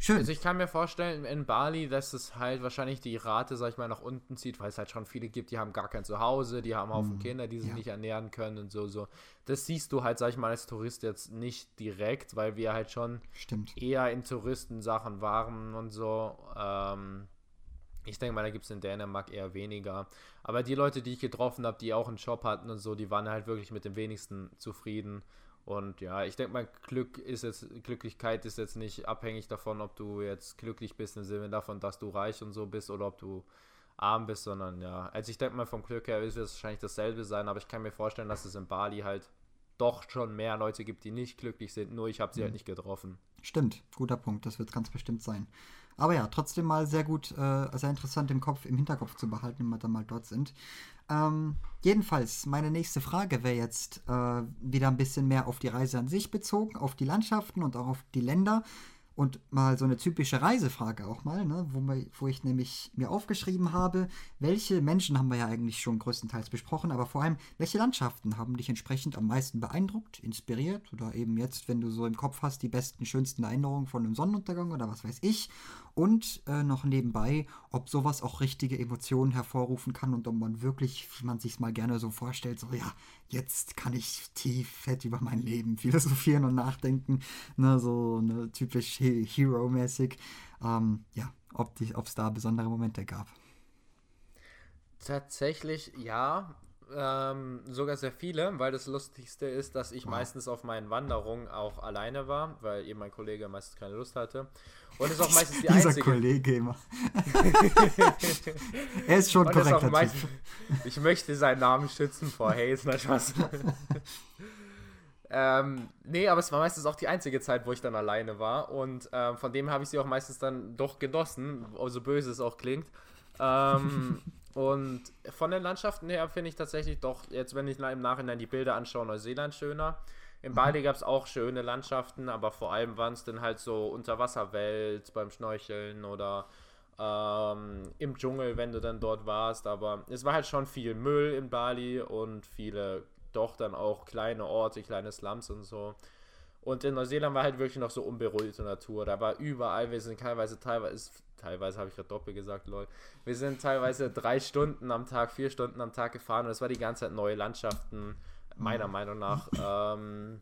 S1: Schön. Also ich kann mir vorstellen, in Bali, dass es halt wahrscheinlich die Rate, sag ich mal, nach unten zieht, weil es halt schon viele gibt, die haben gar kein Zuhause, die haben Haufen mm, Kinder, die sich ja. nicht ernähren können und so, so. Das siehst du halt, sag ich mal, als Tourist jetzt nicht direkt, weil wir halt schon
S2: Stimmt.
S1: eher in Touristensachen waren und so. Ähm, ich denke mal, da gibt es in Dänemark eher weniger. Aber die Leute, die ich getroffen habe, die auch einen Job hatten und so, die waren halt wirklich mit dem wenigsten zufrieden. Und ja, ich denke mal, Glück ist jetzt, Glücklichkeit ist jetzt nicht abhängig davon, ob du jetzt glücklich bist im Sinne davon, dass du reich und so bist oder ob du arm bist, sondern ja, also ich denke mal, vom Glück her wird es wahrscheinlich dasselbe sein, aber ich kann mir vorstellen, dass es in Bali halt doch schon mehr Leute gibt, die nicht glücklich sind, nur ich habe sie halt mhm. halt nicht getroffen.
S2: Stimmt, guter Punkt, das wird ganz bestimmt sein. Aber ja, trotzdem mal sehr gut, äh, sehr interessant im Kopf, im Hinterkopf zu behalten, wenn wir dann mal dort sind. Ähm, jedenfalls, meine nächste Frage wäre jetzt äh, wieder ein bisschen mehr auf die Reise an sich bezogen, auf die Landschaften und auch auf die Länder. Und mal so eine typische Reisefrage auch mal, ne, wo, wir, wo ich nämlich mir aufgeschrieben habe, welche Menschen haben wir ja eigentlich schon größtenteils besprochen, aber vor allem, welche Landschaften haben dich entsprechend am meisten beeindruckt, inspiriert oder eben jetzt, wenn du so im Kopf hast, die besten, schönsten Erinnerungen von einem Sonnenuntergang oder was weiß ich. Und äh, noch nebenbei, ob sowas auch richtige Emotionen hervorrufen kann und ob man wirklich, wie man sich mal gerne so vorstellt, so ja, jetzt kann ich tief fett über mein Leben philosophieren und nachdenken, ne, so ne, typisch Hero-mäßig. Ähm, ja, ob es da besondere Momente gab.
S1: Tatsächlich ja, ähm, sogar sehr viele, weil das Lustigste ist, dass ich meistens auf meinen Wanderungen auch alleine war, weil eben mein Kollege meistens keine Lust hatte. Und ist auch meistens die (laughs)
S2: Dieser
S1: einzige.
S2: Kollege immer. (laughs) er ist schon Und korrekt. Ist
S1: ich möchte seinen Namen schützen vor Hayes, na Spaß. ähm, nee, aber es war meistens auch die einzige Zeit, wo ich dann alleine war. Und ähm, von dem habe ich sie auch meistens dann doch genossen, so böse es auch klingt. Ähm, (laughs) und von den Landschaften her finde ich tatsächlich doch, jetzt wenn ich im Nachhinein die Bilder anschaue, Neuseeland schöner. In Bali gab es auch schöne Landschaften, aber vor allem waren es dann halt so Unterwasserwelt beim Schnorcheln oder ähm, im Dschungel, wenn du dann dort warst. Aber es war halt schon viel Müll in Bali und viele doch dann auch kleine Orte, kleine Slums und so. Und in Neuseeland war halt wirklich noch so unberuhigte Natur. Da war überall, wir sind teilweise, teilweise, teilweise habe ich gerade doppelt gesagt, lol. Wir sind teilweise drei Stunden am Tag, vier Stunden am Tag gefahren und es war die ganze Zeit neue Landschaften meiner mhm. Meinung nach. (laughs) Ähm,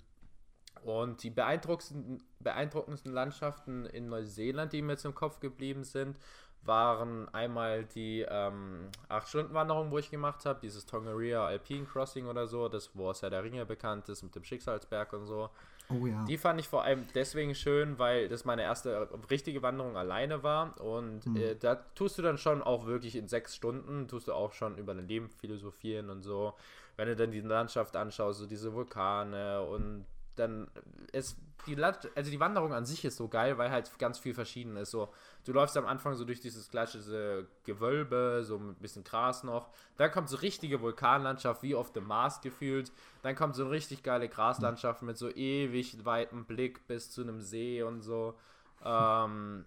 S1: und die beeindruckendsten, beeindruckendsten Landschaften in Neuseeland, die mir jetzt im Kopf geblieben sind, waren einmal die ähm, 8-Stunden-Wanderung, wo ich gemacht habe, dieses Tongaria Alpine Crossing oder so, das, wo aus ja der Ringe bekannt ist, mit dem Schicksalsberg und so. Oh ja. Die fand ich vor allem deswegen schön, weil das meine erste richtige Wanderung alleine war. Und mhm. äh, da tust du dann schon auch wirklich in sechs Stunden, tust du auch schon über dein Leben philosophieren und so wenn du dann die Landschaft anschaust, so diese Vulkane und dann ist die Land also die Wanderung an sich ist so geil, weil halt ganz viel verschieden ist. So, du läufst am Anfang so durch dieses klassische Gewölbe, so ein bisschen Gras noch. Dann kommt so richtige Vulkanlandschaft, wie auf dem Mars gefühlt. Dann kommt so eine richtig geile Graslandschaft mit so ewig weitem Blick bis zu einem See und so. Ähm,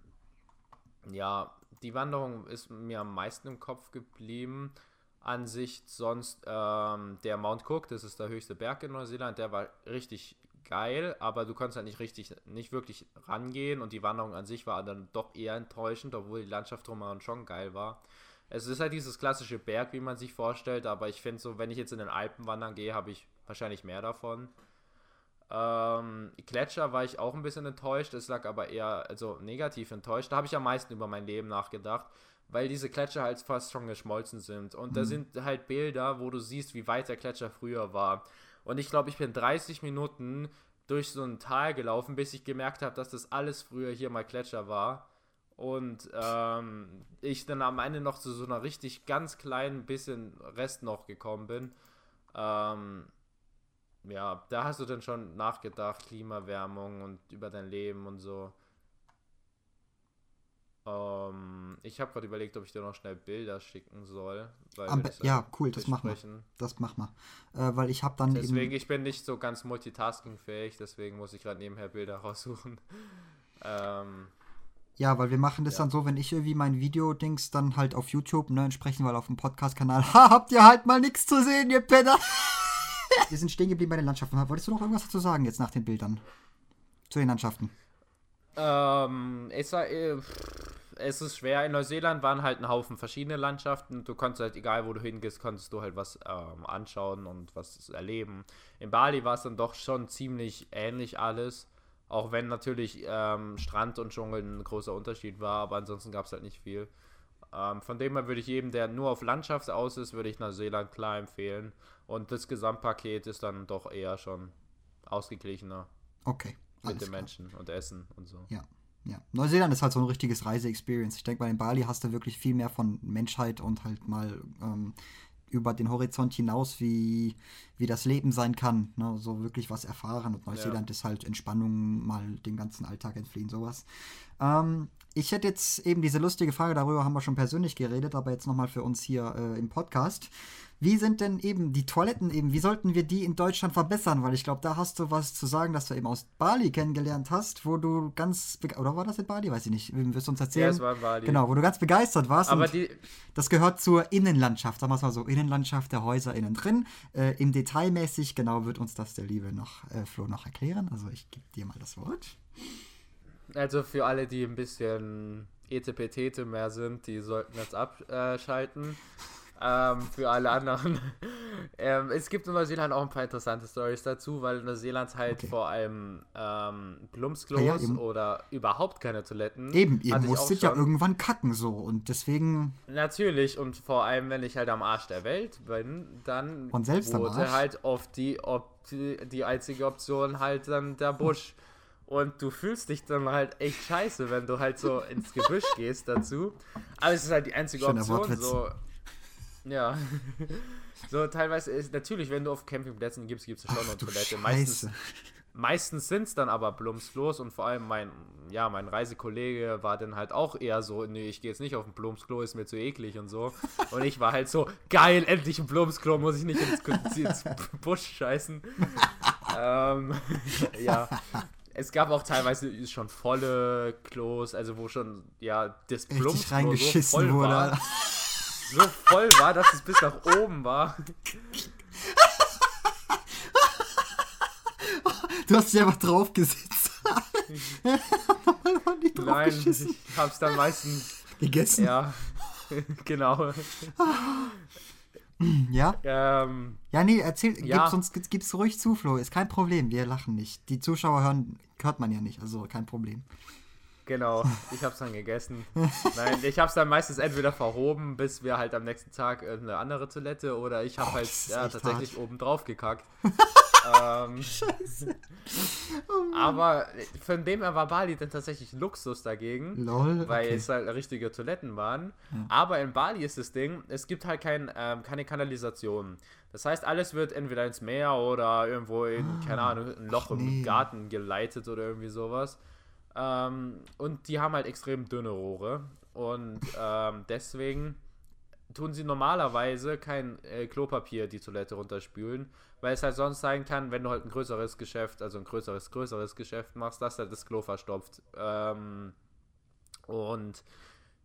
S1: ja, die Wanderung ist mir am meisten im Kopf geblieben. Ansicht sonst ähm, der Mount Cook, das ist der höchste Berg in Neuseeland, der war richtig geil, aber du konntest halt nicht richtig, nicht wirklich rangehen und die Wanderung an sich war dann doch eher enttäuschend, obwohl die Landschaft drumherum schon geil war. Es ist halt dieses klassische Berg, wie man sich vorstellt, aber ich finde so, wenn ich jetzt in den Alpen wandern gehe, habe ich wahrscheinlich mehr davon. Ähm, Gletscher war ich auch ein bisschen enttäuscht, es lag aber eher, also negativ enttäuscht. Da habe ich am meisten über mein Leben nachgedacht weil diese Gletscher halt fast schon geschmolzen sind. Und mhm. da sind halt Bilder, wo du siehst, wie weit der Gletscher früher war. Und ich glaube, ich bin 30 Minuten durch so ein Tal gelaufen, bis ich gemerkt habe, dass das alles früher hier mal Gletscher war. Und ähm, ich dann am Ende noch zu so einer richtig ganz kleinen bisschen Rest noch gekommen bin. Ähm, ja, da hast du dann schon nachgedacht, Klimawärmung und über dein Leben und so. Ähm, ich habe gerade überlegt, ob ich dir noch schnell Bilder schicken soll.
S2: ja, cool, das machen wir. Das machen wir. Äh, weil ich habe dann
S1: Deswegen, ich bin nicht so ganz multitaskingfähig, deswegen muss ich gerade nebenher Bilder (laughs) raussuchen. ähm,
S2: ja, weil wir machen das ja. dann so, wenn ich irgendwie mein Video-Dings dann halt auf YouTube, ne, entsprechend, weil auf dem Podcast-Kanal, (laughs) ha, habt ihr halt mal nichts zu sehen, ihr Penner. (laughs) wir sind stehen geblieben bei den Landschaften. Wolltest du noch irgendwas dazu sagen jetzt nach den Bildern? Zu den Landschaften?
S1: Ähm, ich sag, äh, es ist schwer. In Neuseeland waren halt ein Haufen verschiedene Landschaften. Du konntest halt, egal wo du hingehst, konntest du halt was ähm, anschauen und was erleben. In Bali war es dann doch schon ziemlich ähnlich alles. Auch wenn natürlich ähm, Strand und Dschungel ein großer Unterschied war, aber ansonsten gab es halt nicht viel. Ähm, von dem her würde ich jedem, der nur auf Landschaft aus ist, würde ich Neuseeland klar empfehlen. Und das Gesamtpaket ist dann doch eher schon ausgeglichener.
S2: Okay.
S1: Mit den Menschen und Essen und so.
S2: Ja. Ja, Neuseeland ist halt so ein richtiges Reise-Experience. Ich denke, bei den Bali hast du wirklich viel mehr von Menschheit und halt mal ähm, über den Horizont hinaus, wie, wie das Leben sein kann. Ne? So wirklich was erfahren. Und Neuseeland ja. ist halt Entspannung, mal den ganzen Alltag entfliehen, sowas. Ähm, ich hätte jetzt eben diese lustige Frage, darüber haben wir schon persönlich geredet, aber jetzt nochmal für uns hier äh, im Podcast. Wie sind denn eben die Toiletten eben, wie sollten wir die in Deutschland verbessern? Weil ich glaube, da hast du was zu sagen, dass du eben aus Bali kennengelernt hast, wo du ganz, oder war das in Bali? Weiß ich nicht, wirst du uns erzählen? Ja,
S1: es war in Bali.
S2: Genau, wo du ganz begeistert warst.
S1: Aber die
S2: das gehört zur Innenlandschaft, sagen wir es mal so, Innenlandschaft der Häuser innen drin. Äh, Im Detailmäßig, genau, wird uns das der liebe noch, äh, Flo noch erklären. Also ich gebe dir mal das Wort.
S1: Also für alle, die ein bisschen Etepetete mehr sind, die sollten jetzt abschalten. Ähm, für alle anderen. (laughs) ähm, es gibt in Neuseeland auch ein paar interessante Stories dazu, weil Neuseeland halt okay. vor allem ähm, Plumpsklos ja, ja, oder überhaupt keine Toiletten.
S2: Eben, ihr musstet ja irgendwann kacken so und deswegen.
S1: Natürlich und vor allem, wenn ich halt am Arsch der Welt bin, dann
S2: und selbst
S1: wurde halt oft die, ob, die, die einzige Option halt dann der Busch. Und du fühlst dich dann halt echt scheiße, wenn du halt so ins Gebüsch gehst dazu. Aber es ist halt die einzige Schöner Option. So, ja. (laughs) so teilweise ist natürlich, wenn du auf Campingplätzen gibst, gibt es schon eine Toilette. Meistens, meistens sind es dann aber Blumsklos und vor allem mein, ja, mein Reisekollege war dann halt auch eher so, nee, ich gehe jetzt nicht auf ein Blumsklo, ist mir zu eklig und so. Und ich war halt so, geil, endlich ein Blumsklo, muss ich nicht ins, ins (laughs) Busch scheißen. ähm, (laughs) ja. Es gab auch teilweise schon volle Klos, also wo schon, ja, das
S2: Blumsklo so voll wurde. war
S1: so voll war, dass es bis nach oben war.
S2: Du hast dich einfach (laughs) drauf gesetzt.
S1: Nein, ich hab's dann meistens
S2: gegessen.
S1: Ja, (laughs) genau.
S2: Ja?
S1: Ähm,
S2: ja, nee, erzähl, ja. Gib's uns gib's ruhig zu, Flo. Ist kein Problem, wir lachen nicht. Die Zuschauer hören, hört man ja nicht, also kein Problem.
S1: Genau, ich hab's dann gegessen. Nein, ich hab's dann meistens entweder verhoben, bis wir halt am nächsten Tag eine andere Toilette oder ich hab oh, halt ja, tatsächlich hart. oben drauf gekackt. (laughs) ähm, Scheiße. Oh aber von dem her war Bali dann tatsächlich Luxus dagegen,
S2: Lol,
S1: weil okay. es halt richtige Toiletten waren. Ja. Aber in Bali ist das Ding, es gibt halt kein, ähm, keine Kanalisation. Das heißt, alles wird entweder ins Meer oder irgendwo in, ah, keine Ahnung, ein Loch nee. im Garten geleitet oder irgendwie sowas. Ähm, und die haben halt extrem dünne Rohre. Und ähm, deswegen tun sie normalerweise kein äh, Klopapier die Toilette runterspülen, weil es halt sonst sein kann, wenn du halt ein größeres Geschäft, also ein größeres, größeres Geschäft machst, dass halt das Klo verstopft. Ähm, und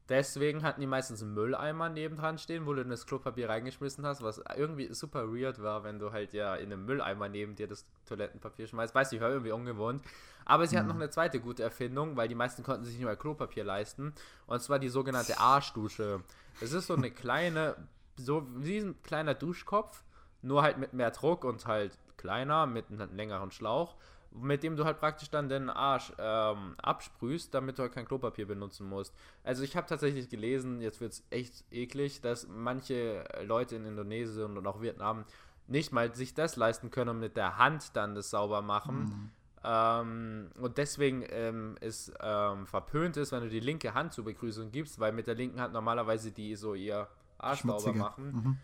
S1: deswegen hatten die meistens einen Mülleimer nebendran stehen, wo du das Klopapier reingeschmissen hast, was irgendwie super weird war, wenn du halt ja in einem Mülleimer neben dir das Toilettenpapier schmeißt. Weiß ich, war irgendwie ungewohnt. Aber sie mhm. hat noch eine zweite gute Erfindung, weil die meisten konnten sich nicht mehr Klopapier leisten. Und zwar die sogenannte Arschdusche. Es ist so eine (laughs) kleine, so wie ein kleiner Duschkopf, nur halt mit mehr Druck und halt kleiner, mit einem längeren Schlauch, mit dem du halt praktisch dann den Arsch ähm, absprühst, damit du halt kein Klopapier benutzen musst. Also ich habe tatsächlich gelesen, jetzt wird es echt eklig, dass manche Leute in Indonesien und auch Vietnam nicht mal sich das leisten können und mit der Hand dann das sauber machen. Mhm. Ähm, und deswegen ähm, es ähm, verpönt ist, wenn du die linke Hand zur Begrüßung gibst, weil mit der linken Hand normalerweise die so ihr Arsch sauber machen. Mhm.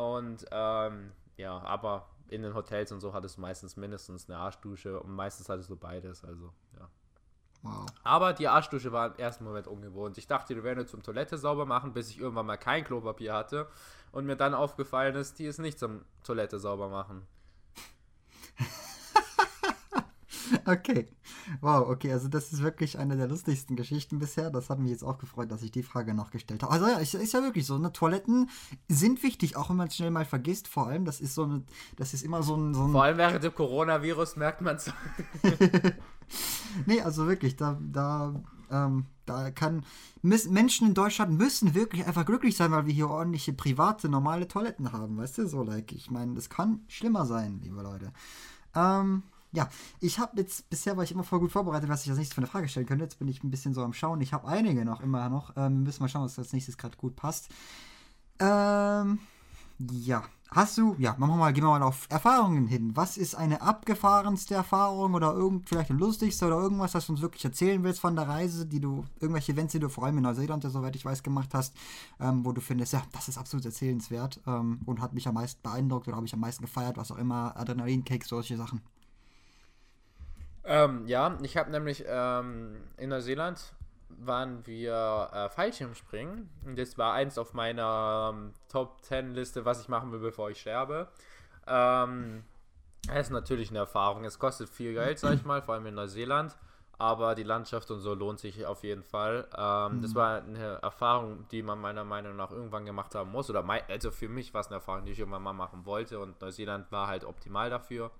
S1: Und ähm, ja, aber in den Hotels und so hattest du meistens mindestens eine Arschdusche und meistens hattest du beides, also ja. Wow. Aber die Arschdusche war im ersten Moment ungewohnt. Ich dachte, die werden zum Toilette sauber machen, bis ich irgendwann mal kein Klopapier hatte und mir dann aufgefallen ist, die ist nicht zum Toilette sauber machen. (laughs) (laughs)
S2: Okay. Wow, okay, also das ist wirklich eine der lustigsten Geschichten bisher. Das hat mich jetzt auch gefreut, dass ich die Frage noch gestellt habe. Also ja, ist, ist ja wirklich so, ne? Toiletten sind wichtig, auch wenn man es schnell mal vergisst, vor allem. Das ist so eine, das ist immer so ein. So ein
S1: vor allem während dem Coronavirus merkt man es. (laughs) (laughs)
S2: nee, also wirklich, da, da, ähm, da kann. Menschen in Deutschland müssen wirklich einfach glücklich sein, weil wir hier ordentliche, private, normale Toiletten haben, weißt du? So, like, ich meine, das kann schlimmer sein, liebe Leute. Ähm, ja, ich habe jetzt, bisher war ich immer voll gut vorbereitet, was ich als nächstes für eine Frage stellen könnte. Jetzt bin ich ein bisschen so am Schauen. Ich habe einige noch immer noch. Ähm, müssen mal schauen, was als nächstes gerade gut passt. Ähm, ja. Hast du, ja, machen wir mal, gehen wir mal auf Erfahrungen hin. Was ist eine abgefahrenste Erfahrung oder irgend, vielleicht eine lustigste oder irgendwas, das du uns wirklich erzählen willst von der Reise, die du, irgendwelche Events, die du vor allem in Neuseeland, ja, soweit ich weiß, gemacht hast, ähm, wo du findest, ja, das ist absolut erzählenswert ähm, und hat mich am meisten beeindruckt oder habe ich am meisten gefeiert, was auch immer, Adrenalinkick, solche Sachen.
S1: Ähm, ja, ich habe nämlich ähm, in Neuseeland waren wir äh, Fallschirmspringen. Und das war eins auf meiner ähm, Top 10 Liste, was ich machen will, bevor ich sterbe. Ähm, es ist natürlich eine Erfahrung. Es kostet viel Geld, sag ich mal, vor allem in Neuseeland. Aber die Landschaft und so lohnt sich auf jeden Fall. Ähm, mhm. Das war eine Erfahrung, die man meiner Meinung nach irgendwann gemacht haben muss. Oder mein, also für mich war es eine Erfahrung, die ich irgendwann mal machen wollte. Und Neuseeland war halt optimal dafür.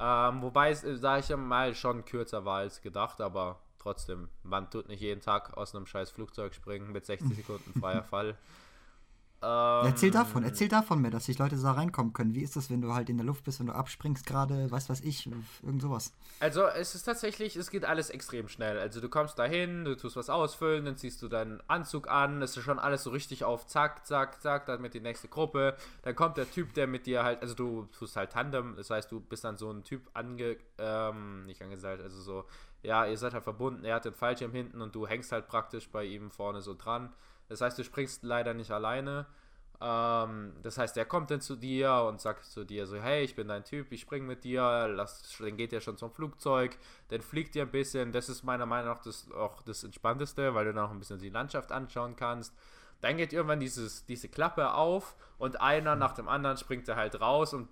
S1: Ähm, wobei es, sage ich mal, schon kürzer war als gedacht. Aber trotzdem, man tut nicht jeden Tag aus einem scheiß Flugzeug springen mit 60 (laughs) Sekunden freier Fall.
S2: Ähm, erzähl davon, erzähl davon mehr, dass sich Leute da reinkommen können. Wie ist das, wenn du halt in der Luft bist, wenn du abspringst gerade, weiß was ich, irgend sowas?
S1: Also es ist tatsächlich, es geht alles extrem schnell. Also du kommst dahin, du tust was ausfüllen, dann ziehst du deinen Anzug an, es ist schon alles so richtig auf zack, zack, zack, dann mit die nächste Gruppe. Dann kommt der Typ, der mit dir halt, also du tust halt Tandem, das heißt, du bist dann so ein Typ ange, ähm, nicht angeseilt, also so, ja, ihr seid halt verbunden, er hat den Fallschirm hinten und du hängst halt praktisch bei ihm vorne so dran. Das heißt, du springst leider nicht alleine. Ähm, das heißt, er kommt dann zu dir und sagt zu dir so, hey, ich bin dein Typ, ich spring mit dir, lass, dann geht er schon zum Flugzeug, dann fliegt ihr ein bisschen. Das ist meiner Meinung nach das, auch das Entspannteste, weil du dann auch ein bisschen die Landschaft anschauen kannst. Dann geht irgendwann dieses, diese Klappe auf und einer nach dem anderen springt er halt raus und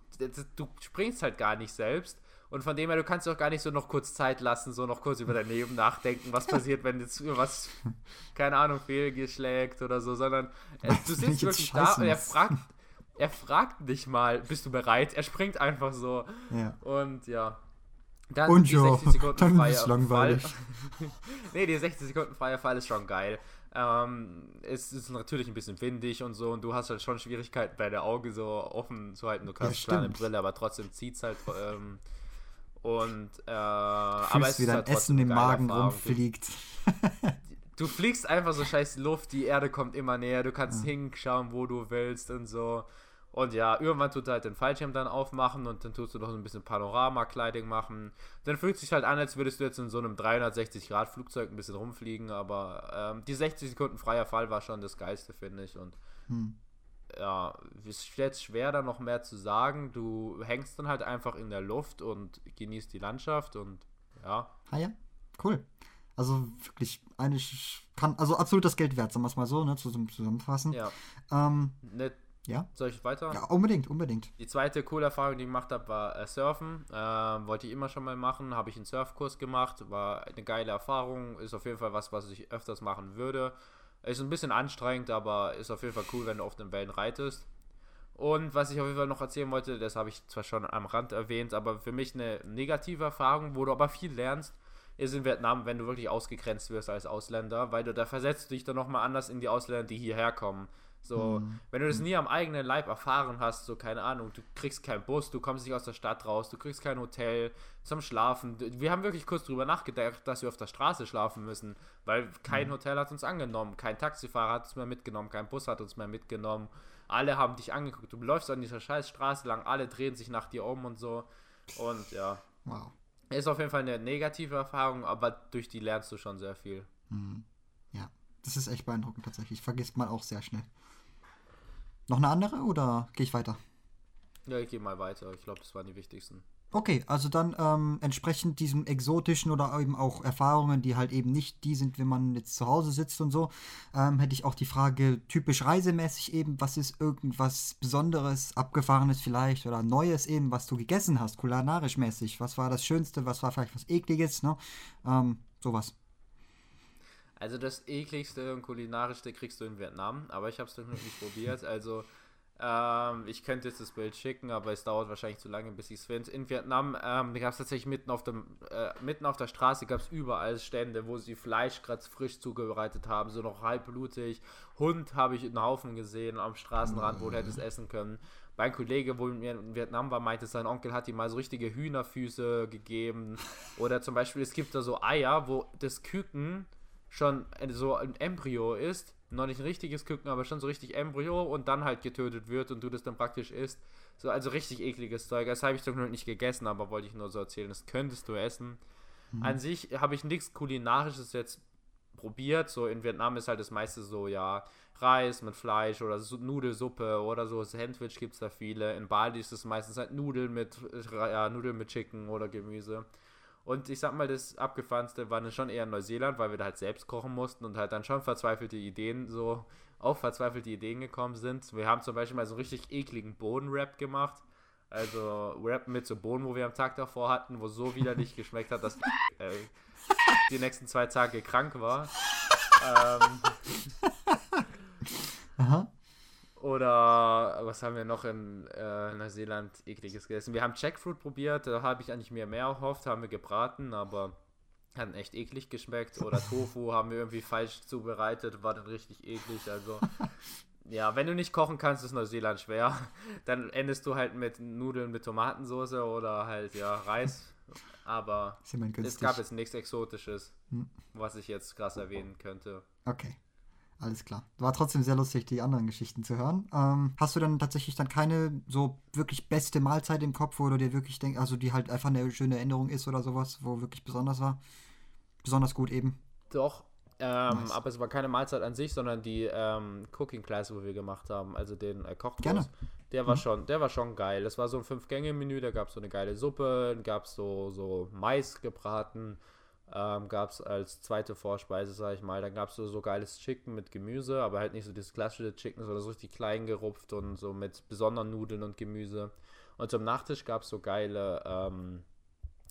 S1: du springst halt gar nicht selbst, und von dem her, du kannst auch gar nicht so noch kurz Zeit lassen, so noch kurz über dein Leben nachdenken, was (laughs) passiert, wenn jetzt was, keine Ahnung, fehlgeschlägt oder so, sondern äh, du sitzt wirklich da und er fragt, er fragt nicht mal, bist du bereit? Er springt einfach so. Ja. Und ja.
S2: Dann und die ja, 60 Sekunden dann freier ist langweilig. Fall. (laughs)
S1: nee, die 60 Sekunden freier Fall ist schon geil. Ähm, es ist natürlich ein bisschen windig und so und du hast halt schon Schwierigkeiten, deine Augen so offen zu halten. Du kannst ja, eine Brille, aber trotzdem zieht es halt ähm, und äh, aber
S2: es wie dein halt Essen im Magen Erfahrung. rumfliegt. (laughs)
S1: Du, fliegst einfach so scheiß Luft, die Erde kommt immer näher, du kannst ja. hinschauen, wo du willst und so. Und ja, irgendwann tut er halt den Fallschirm dann aufmachen und dann tust du noch so ein bisschen Panorama-Kleiding machen. Dann fühlt es sich halt an, als würdest du jetzt in so einem 360-Grad-Flugzeug ein bisschen rumfliegen, aber ähm, die 60 Sekunden freier Fall war schon das Geilste, finde ich. Und hm ja, es ist jetzt schwer, da noch mehr zu sagen. Du hängst dann halt einfach in der Luft und genießt die Landschaft und ja.
S2: Ah ja, cool. Also wirklich, eigentlich kann, also absolut das Geld wert, sagen wir es mal so, ne, zusammenfassen.
S1: Ja.
S2: Ähm,
S1: ne, ja. Soll ich weiter?
S2: Ja, unbedingt, unbedingt.
S1: Die zweite coole Erfahrung, die ich gemacht habe, war äh, Surfen. Äh, wollte ich immer schon mal machen, habe ich einen Surfkurs gemacht, war eine geile Erfahrung, ist auf jeden Fall was, was ich öfters machen würde. Ist ein bisschen anstrengend, aber ist auf jeden Fall cool, wenn du auf den Wellen reitest. Und was ich auf jeden Fall noch erzählen wollte, das habe ich zwar schon am Rand erwähnt, aber für mich eine negative Erfahrung, wo du aber viel lernst, ist in Vietnam, wenn du wirklich ausgegrenzt wirst als Ausländer, weil du da versetzt dich dann nochmal anders in die Ausländer, die hierher kommen. So, mhm. wenn du das nie am eigenen Leib erfahren hast, so keine Ahnung, du kriegst keinen Bus, du kommst nicht aus der Stadt raus, du kriegst kein Hotel zum Schlafen. Wir haben wirklich kurz drüber nachgedacht, dass wir auf der Straße schlafen müssen, weil kein mhm. Hotel hat uns angenommen, kein Taxifahrer hat uns mehr mitgenommen, kein Bus hat uns mehr mitgenommen. Alle haben dich angeguckt, du läufst an dieser scheiß Straße lang, alle drehen sich nach dir um und so. Und ja. Wow. Ist auf jeden Fall eine negative Erfahrung, aber durch die lernst du schon sehr viel.
S2: Mhm. Ja, das ist echt beeindruckend tatsächlich. Vergisst man auch sehr schnell. Noch eine andere oder gehe ich weiter?
S1: Ja, ich gehe mal weiter. Ich glaube, das waren die wichtigsten.
S2: Okay, also dann ähm, entsprechend diesem exotischen oder eben auch Erfahrungen, die halt eben nicht die sind, wenn man jetzt zu Hause sitzt und so, ähm, hätte ich auch die Frage typisch reisemäßig eben, was ist irgendwas Besonderes, Abgefahrenes vielleicht oder Neues eben, was du gegessen hast, kulinarisch mäßig. Was war das Schönste, was war vielleicht was Ekliges, ne? Ähm, sowas.
S1: Also das ekligste und kulinarischste kriegst du in Vietnam, aber ich habe es noch nicht probiert. Also ähm, ich könnte jetzt das Bild schicken, aber es dauert wahrscheinlich zu lange, bis ich es finde. In Vietnam ähm, gab es tatsächlich mitten auf, dem, äh, mitten auf der Straße gab es überall Stände, wo sie Fleisch gerade frisch zubereitet haben, so noch halbblutig. Hund habe ich einen Haufen gesehen am Straßenrand, wo du hättest essen können. Mein Kollege, wo mir in Vietnam war, meinte, sein Onkel hat ihm mal so richtige Hühnerfüße gegeben. Oder zum Beispiel, es gibt da so Eier, wo das Küken schon so ein Embryo ist, noch nicht ein richtiges Küken, aber schon so richtig Embryo und dann halt getötet wird und du das dann praktisch isst. So, also richtig ekliges Zeug. Das habe ich doch noch nicht gegessen, aber wollte ich nur so erzählen. Das könntest du essen. Mhm. An sich habe ich nichts Kulinarisches jetzt probiert. So in Vietnam ist halt das meiste so, ja, Reis mit Fleisch oder so Nudelsuppe oder so. Sandwich gibt es da viele. In Bali ist es meistens halt Nudeln mit, ja, Nudeln mit Chicken oder Gemüse. Und ich sag mal, das abgefahrenste war dann schon eher in Neuseeland, weil wir da halt selbst kochen mussten und halt dann schon verzweifelte Ideen so auf verzweifelte Ideen gekommen sind. Wir haben zum Beispiel mal so einen richtig ekligen Bodenrap gemacht. Also Rap mit so Bohnen, wo wir am Tag davor hatten, wo so widerlich geschmeckt hat, dass äh, die nächsten zwei Tage krank war. ähm, Aha. Oder was haben wir noch in äh, Neuseeland ekliges gegessen? Wir haben Jackfruit probiert, da habe ich eigentlich mir mehr erhofft, haben wir gebraten, aber hat echt eklig geschmeckt. Oder Tofu (laughs) haben wir irgendwie falsch zubereitet, war dann richtig eklig. Also ja, wenn du nicht kochen kannst, ist Neuseeland schwer. (laughs) Dann endest du halt mit Nudeln mit Tomatensauce oder halt ja Reis. Aber es gab jetzt nichts Exotisches, hm. was ich jetzt krass erwähnen könnte.
S2: Okay. Alles klar. War trotzdem sehr lustig, die anderen Geschichten zu hören. Ähm, hast du dann tatsächlich dann keine so wirklich beste Mahlzeit im Kopf, wo du dir wirklich denkst, also die halt einfach eine schöne Erinnerung ist oder sowas, wo wirklich besonders war? Besonders gut eben.
S1: Doch, ähm, nice. aber es war keine Mahlzeit an sich, sondern die ähm, Cooking Class, wo wir gemacht haben, also den äh, Kochkurs. Gerne. Der war mhm. schon, der war schon geil. Das war so ein Fünf-Gänge-Menü, da gab es so eine geile Suppe, gab es so, so Mais gebraten, ähm, gab es als zweite Vorspeise, sag ich mal. Dann gab es so, so geiles Chicken mit Gemüse, aber halt nicht so dieses klassische Chicken, sondern so richtig klein gerupft und so mit besonderen Nudeln und Gemüse. Und zum Nachtisch gab es so geile, ähm,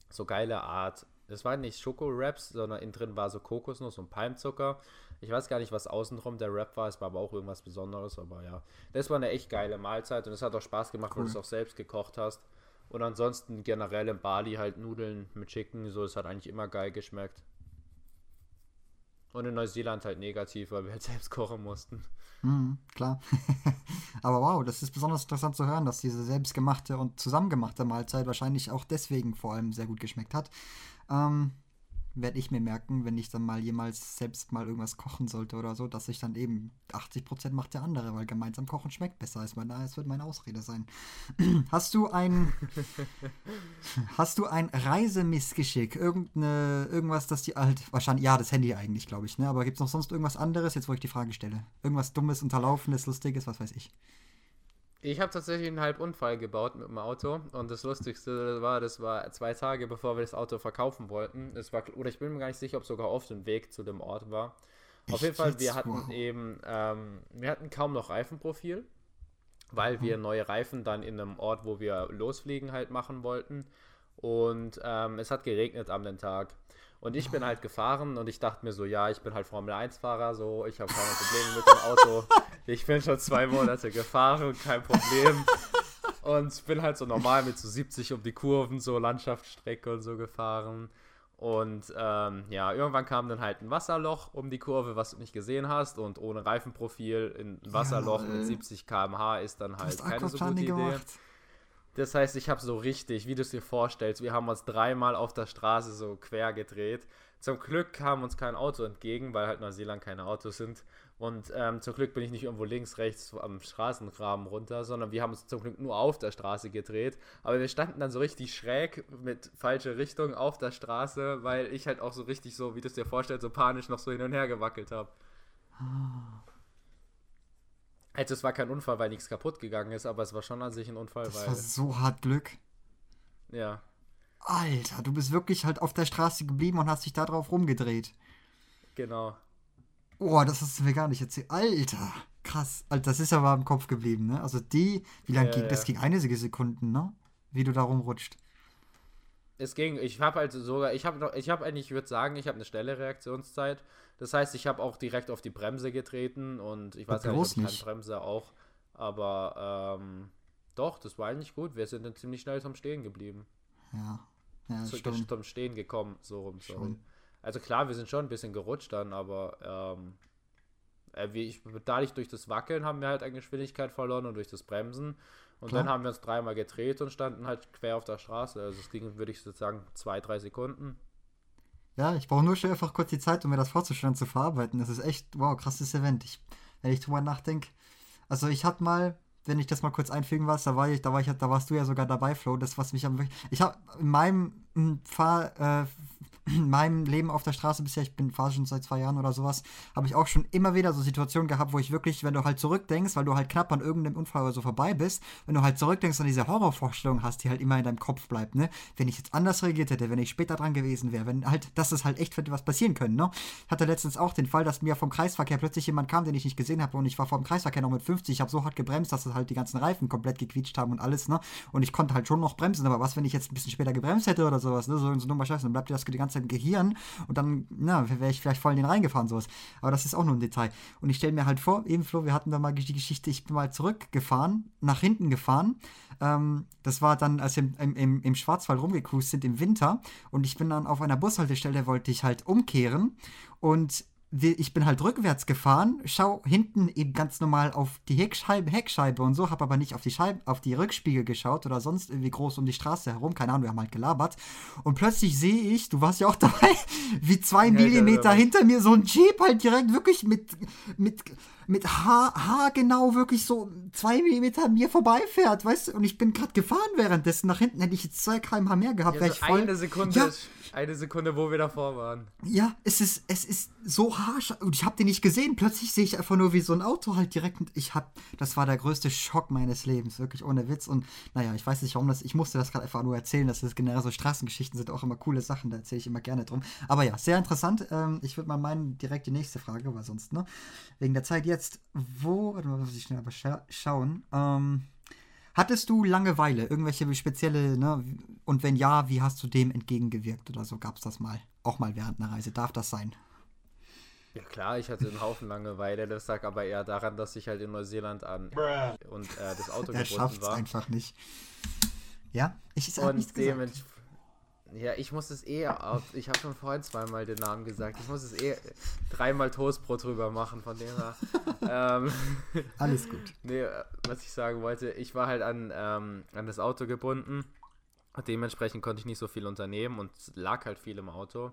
S1: so geile Art. Das war nicht Schoko-Wraps, sondern innen drin war so Kokosnuss und Palmzucker. Ich weiß gar nicht, was außenrum der Wrap war. Es war aber auch irgendwas Besonderes, aber ja. Das war eine echt geile Mahlzeit und es hat auch Spaß gemacht, cool. weil du es auch selbst gekocht hast. Und ansonsten generell in Bali halt Nudeln mit Chicken, so, es hat eigentlich immer geil geschmeckt. Und in Neuseeland halt negativ, weil wir halt (laughs) selbst kochen mussten.
S2: Mhm, klar. (laughs) Aber wow, das ist besonders interessant zu hören, dass diese selbstgemachte und zusammengemachte Mahlzeit wahrscheinlich auch deswegen vor allem sehr gut geschmeckt hat. Ähm, werde ich mir merken, wenn ich dann mal jemals selbst mal irgendwas kochen sollte oder so, dass ich dann eben 80% macht der andere, weil gemeinsam kochen schmeckt besser. Ist mein, es wird meine Ausrede sein. (clears throat) hast du ein (laughs) hast du ein Reisemissgeschick? Irgendeine, irgendwas, das die alt, wahrscheinlich, ja, das Handy eigentlich, glaube ich, ne? Aber gibt es noch sonst irgendwas anderes, jetzt wo ich die Frage stelle? Irgendwas Dummes, Unterlaufendes, Lustiges, was weiß ich?
S1: Ich habe tatsächlich einen Halbunfall gebaut mit dem Auto und das Lustigste war, das war zwei Tage bevor wir das Auto verkaufen wollten. Es war, oder ich bin mir gar nicht sicher, ob sogar auf dem Weg zu dem Ort war. Auf jeden Fall, wir hatten eben, ähm, wir hatten kaum noch Reifenprofil, weil mhm. wir neue Reifen dann in einem Ort, wo wir losfliegen, halt machen wollten. Und ähm, es hat geregnet am den Tag. Und ich bin halt gefahren und ich dachte mir so, ja, ich bin halt Formel 1-Fahrer, so, ich habe keine Probleme mit dem Auto. (laughs) Ich bin schon zwei Monate gefahren, kein Problem. Und bin halt so normal mit so 70 um die Kurven, so Landschaftsstrecke und so gefahren. Und ähm, ja, irgendwann kam dann halt ein Wasserloch um die Kurve, was du nicht gesehen hast. Und ohne Reifenprofil in ein Wasserloch ja, mit 70 km/h ist dann halt keine so gute Idee. Gemacht. Das heißt, ich habe so richtig, wie du es dir vorstellst, wir haben uns dreimal auf der Straße so quer gedreht. Zum Glück kam uns kein Auto entgegen, weil halt Neuseeland keine Autos sind. Und ähm, zum Glück bin ich nicht irgendwo links, rechts am Straßenrahmen runter, sondern wir haben uns zum Glück nur auf der Straße gedreht. Aber wir standen dann so richtig schräg mit falscher Richtung auf der Straße, weil ich halt auch so richtig so, wie du es dir vorstellst, so panisch noch so hin und her gewackelt habe. Ah. Also es war kein Unfall, weil nichts kaputt gegangen ist, aber es war schon an sich ein Unfall,
S2: das war so hart Glück.
S1: Ja.
S2: Alter, du bist wirklich halt auf der Straße geblieben und hast dich da drauf rumgedreht.
S1: Genau.
S2: Oh, das hast du mir gar nicht erzählt. Alter, krass. Alter, das ist aber im Kopf geblieben, ne? Also die, wie lange ja, ging ja. das? Ging einige Sekunden, ne? Wie du da rumrutscht.
S1: Es ging, ich habe halt sogar, ich habe noch, ich habe eigentlich, ich würde sagen, ich habe eine schnelle Reaktionszeit. Das heißt, ich habe auch direkt auf die Bremse getreten und ich weiß ja nicht, ob ich Bremse auch, aber ähm, doch, das war eigentlich gut. Wir sind dann ziemlich schnell zum Stehen geblieben.
S2: Ja, ja
S1: Zu, zum Stehen gekommen, so rum, sorry. Schon. Also klar, wir sind schon ein bisschen gerutscht dann, aber ähm, äh, wie ich, dadurch durch das Wackeln haben wir halt eine Geschwindigkeit verloren und durch das Bremsen. Und klar. dann haben wir uns dreimal gedreht und standen halt quer auf der Straße. Also es ging, würde ich sozusagen, zwei, drei Sekunden.
S2: Ja, ich brauche nur schnell einfach kurz die Zeit, um mir das vorzustellen, zu verarbeiten. Das ist echt, wow, krasses Event. Ich, wenn ich drüber nachdenke. Also ich hatte mal, wenn ich das mal kurz einfügen was, da war ich, da war ich, da warst du ja sogar dabei, Flo. Das, was mich am Ich habe in meinem Fahr, äh, meinem Leben auf der Straße bisher, ich bin fast schon seit zwei Jahren oder sowas, habe ich auch schon immer wieder so Situationen gehabt, wo ich wirklich, wenn du halt zurückdenkst, weil du halt knapp an irgendeinem Unfall oder so vorbei bist, wenn du halt zurückdenkst und diese Horrorvorstellung hast, die halt immer in deinem Kopf bleibt, ne? Wenn ich jetzt anders reagiert hätte, wenn ich später dran gewesen wäre, wenn halt, das ist halt echt hätte was passieren können, ne? Ich hatte letztens auch den Fall, dass mir vom Kreisverkehr plötzlich jemand kam, den ich nicht gesehen habe und ich war vom Kreisverkehr noch mit 50, ich habe so hart gebremst, dass halt die ganzen Reifen komplett gequietscht haben und alles, ne? Und ich konnte halt schon noch bremsen, aber was, wenn ich jetzt ein bisschen später gebremst hätte oder sowas, ne? So, so dummer Scheiße, dann bleibt dir das die ganze Im Gehirn und dann, na, wäre ich vielleicht voll in den reingefahren, sowas. Aber das ist auch nur ein Detail. Und ich stelle mir halt vor, eben Flo, wir hatten da mal die Geschichte, ich bin mal zurückgefahren, nach hinten gefahren. Ähm, das war dann, als wir im, im, im Schwarzwald rumgecruised sind im Winter und ich bin dann auf einer Bushaltestelle, wollte ich halt umkehren und ich bin halt rückwärts gefahren, schau hinten eben ganz normal auf die Heckscheibe, Heckscheibe und so, habe aber nicht auf die Scheibe, auf die Rückspiegel geschaut oder sonst irgendwie groß um die Straße herum, keine Ahnung, wir haben halt gelabert. Und plötzlich sehe ich, du warst ja auch (laughs) dabei, wie zwei Millimeter hinter mir so ein Jeep halt direkt wirklich mit, mit, mit Haar, Haar genau wirklich so zwei Millimeter an mir vorbeifährt, weißt du? Und ich bin gerade gefahren währenddessen. Nach hinten hätte ich jetzt zwei kmh mehr gehabt, ja, wäre ich voll.
S1: Eine Sekunde, ja, eine Sekunde, wo wir davor waren.
S2: Ja, es ist, es ist so harsch. Und ich habe den nicht gesehen. Plötzlich sehe ich einfach nur wie so ein Auto halt direkt. Ich hab, das war der größte Schock meines Lebens, wirklich ohne Witz. Und naja, ich weiß nicht, warum das, ich musste das gerade einfach nur erzählen, dass das generell so Straßengeschichten sind auch immer coole Sachen, da erzähle ich immer gerne drum. Aber ja, sehr interessant. Ähm, ich würde mal meinen, direkt die nächste Frage, weil sonst, ne? Wegen der Zeit jetzt, wo, warte mal, muss ich schnell aber scha schauen. Ähm, hattest du Langeweile, irgendwelche spezielle, ne? Und wenn ja, wie hast du dem entgegengewirkt oder so? Gab es das mal? Auch mal während einer Reise? Darf das sein?
S1: Ja klar, ich hatte einen Haufen Langeweile. Das lag aber eher daran, dass ich halt in Neuseeland an und äh, das Auto
S2: gebunden war. einfach nicht. Ja, ich
S1: ist halt und dementsprechend ja, ich muss es eh auf. Ich habe schon vorhin zweimal den Namen gesagt. Ich muss es eh dreimal Toastbrot drüber machen, von dem her. (laughs) ähm,
S2: Alles gut.
S1: Nee, was ich sagen wollte, ich war halt an, ähm, an das Auto gebunden. Dementsprechend konnte ich nicht so viel unternehmen und lag halt viel im Auto.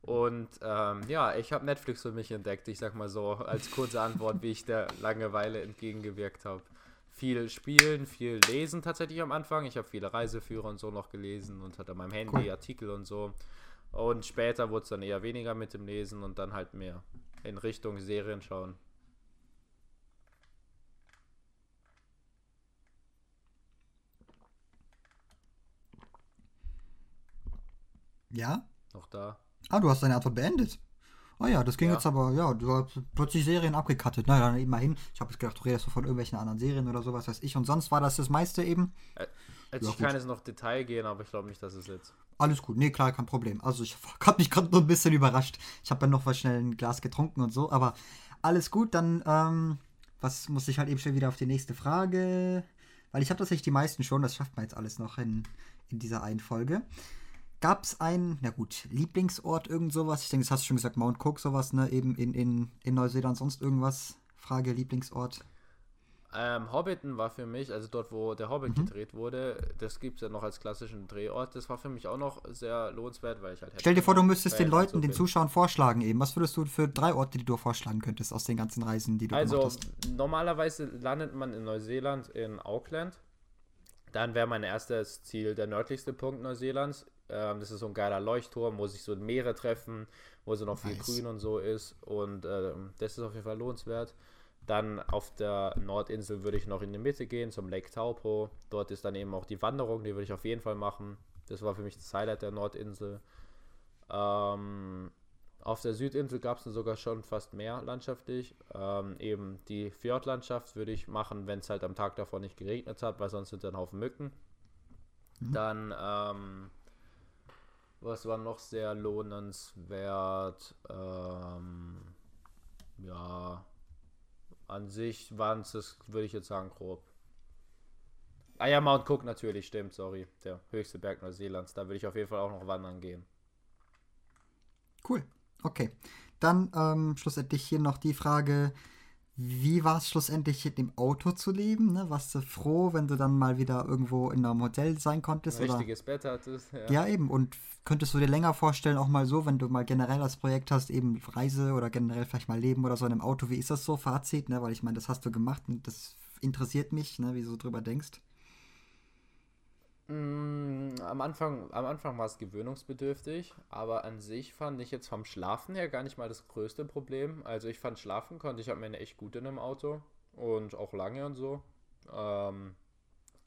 S1: Und ähm, ja, ich habe Netflix für mich entdeckt, ich sag mal so, als kurze Antwort, wie ich der Langeweile entgegengewirkt habe viel spielen, viel lesen tatsächlich am Anfang. Ich habe viele Reiseführer und so noch gelesen und hatte an meinem Handy cool. Artikel und so. Und später wurde es dann eher weniger mit dem Lesen und dann halt mehr in Richtung Serien schauen.
S2: Ja?
S1: Noch da.
S2: Ah, du hast deine Antwort beendet. Oh ja, das ging ja. jetzt aber, ja, du hast plötzlich Serien abgekattet. Na, dann immerhin. Ich habe jetzt gedacht, du redest von irgendwelchen anderen Serien oder sowas, weiß ich. Und sonst war das das meiste eben.
S1: Äh, also ja, ich gut. kann jetzt noch Detail gehen, aber ich glaube nicht, dass es jetzt.
S2: Alles gut, nee, klar, kein Problem. Also ich (laughs) habe mich gerade nur ein bisschen überrascht. Ich habe dann noch was schnell ein Glas getrunken und so, aber alles gut, dann, ähm, was muss ich halt eben schnell wieder auf die nächste Frage. Weil ich habe tatsächlich die meisten schon, das schafft man jetzt alles noch in, in dieser einen Folge. Gab es einen, na gut, Lieblingsort, irgend sowas? Ich denke, das hast du schon gesagt, Mount Cook, sowas, ne? Eben in, in, in Neuseeland, sonst irgendwas? Frage, Lieblingsort?
S1: Ähm, Hobbiton war für mich, also dort, wo der Hobbit mhm. gedreht wurde, das gibt es ja noch als klassischen Drehort. Das war für mich auch noch sehr lohnenswert, weil ich halt.
S2: Stell dir vor, du müsstest den Leuten, so den Zuschauern vorschlagen eben. Was würdest du für drei Orte, die du vorschlagen könntest aus den ganzen Reisen, die du
S1: also, gemacht hast? Also, normalerweise landet man in Neuseeland in Auckland. Dann wäre mein erstes Ziel der nördlichste Punkt Neuseelands. Ähm, das ist so ein geiler Leuchtturm, wo sich so Meere treffen, wo so noch viel nice. Grün und so ist. Und ähm, das ist auf jeden Fall lohnenswert. Dann auf der Nordinsel würde ich noch in die Mitte gehen, zum Lake Taupo. Dort ist dann eben auch die Wanderung, die würde ich auf jeden Fall machen. Das war für mich das Highlight der Nordinsel. Ähm, auf der Südinsel gab es sogar schon fast mehr landschaftlich. Ähm, eben die Fjordlandschaft würde ich machen, wenn es halt am Tag davor nicht geregnet hat, weil sonst sind da ein Haufen Mücken. Mhm. Dann ähm, was war noch sehr lohnenswert? Ähm, ja, an sich waren es, würde ich jetzt sagen, grob. Ah ja, Mount Cook natürlich, stimmt, sorry. Der höchste Berg Neuseelands. Da würde ich auf jeden Fall auch noch wandern gehen.
S2: Cool, okay. Dann ähm, schlussendlich hier noch die Frage, wie war es schlussendlich in dem Auto zu leben? Ne? Warst du froh, wenn du dann mal wieder irgendwo in einem Hotel sein konntest?
S1: Ein richtiges oder? Bett hattest.
S2: Ja. ja, eben. Und könntest du dir länger vorstellen, auch mal so, wenn du mal generell als Projekt hast, eben Reise oder generell vielleicht mal Leben oder so in einem Auto, wie ist das so? Fazit, ne? Weil ich meine, das hast du gemacht und das interessiert mich, ne? wie du so drüber denkst.
S1: Mm, am Anfang, am Anfang war es gewöhnungsbedürftig, aber an sich fand ich jetzt vom Schlafen her gar nicht mal das größte Problem. Also ich fand schlafen konnte ich am Ende echt gut in einem Auto und auch lange und so. Ähm,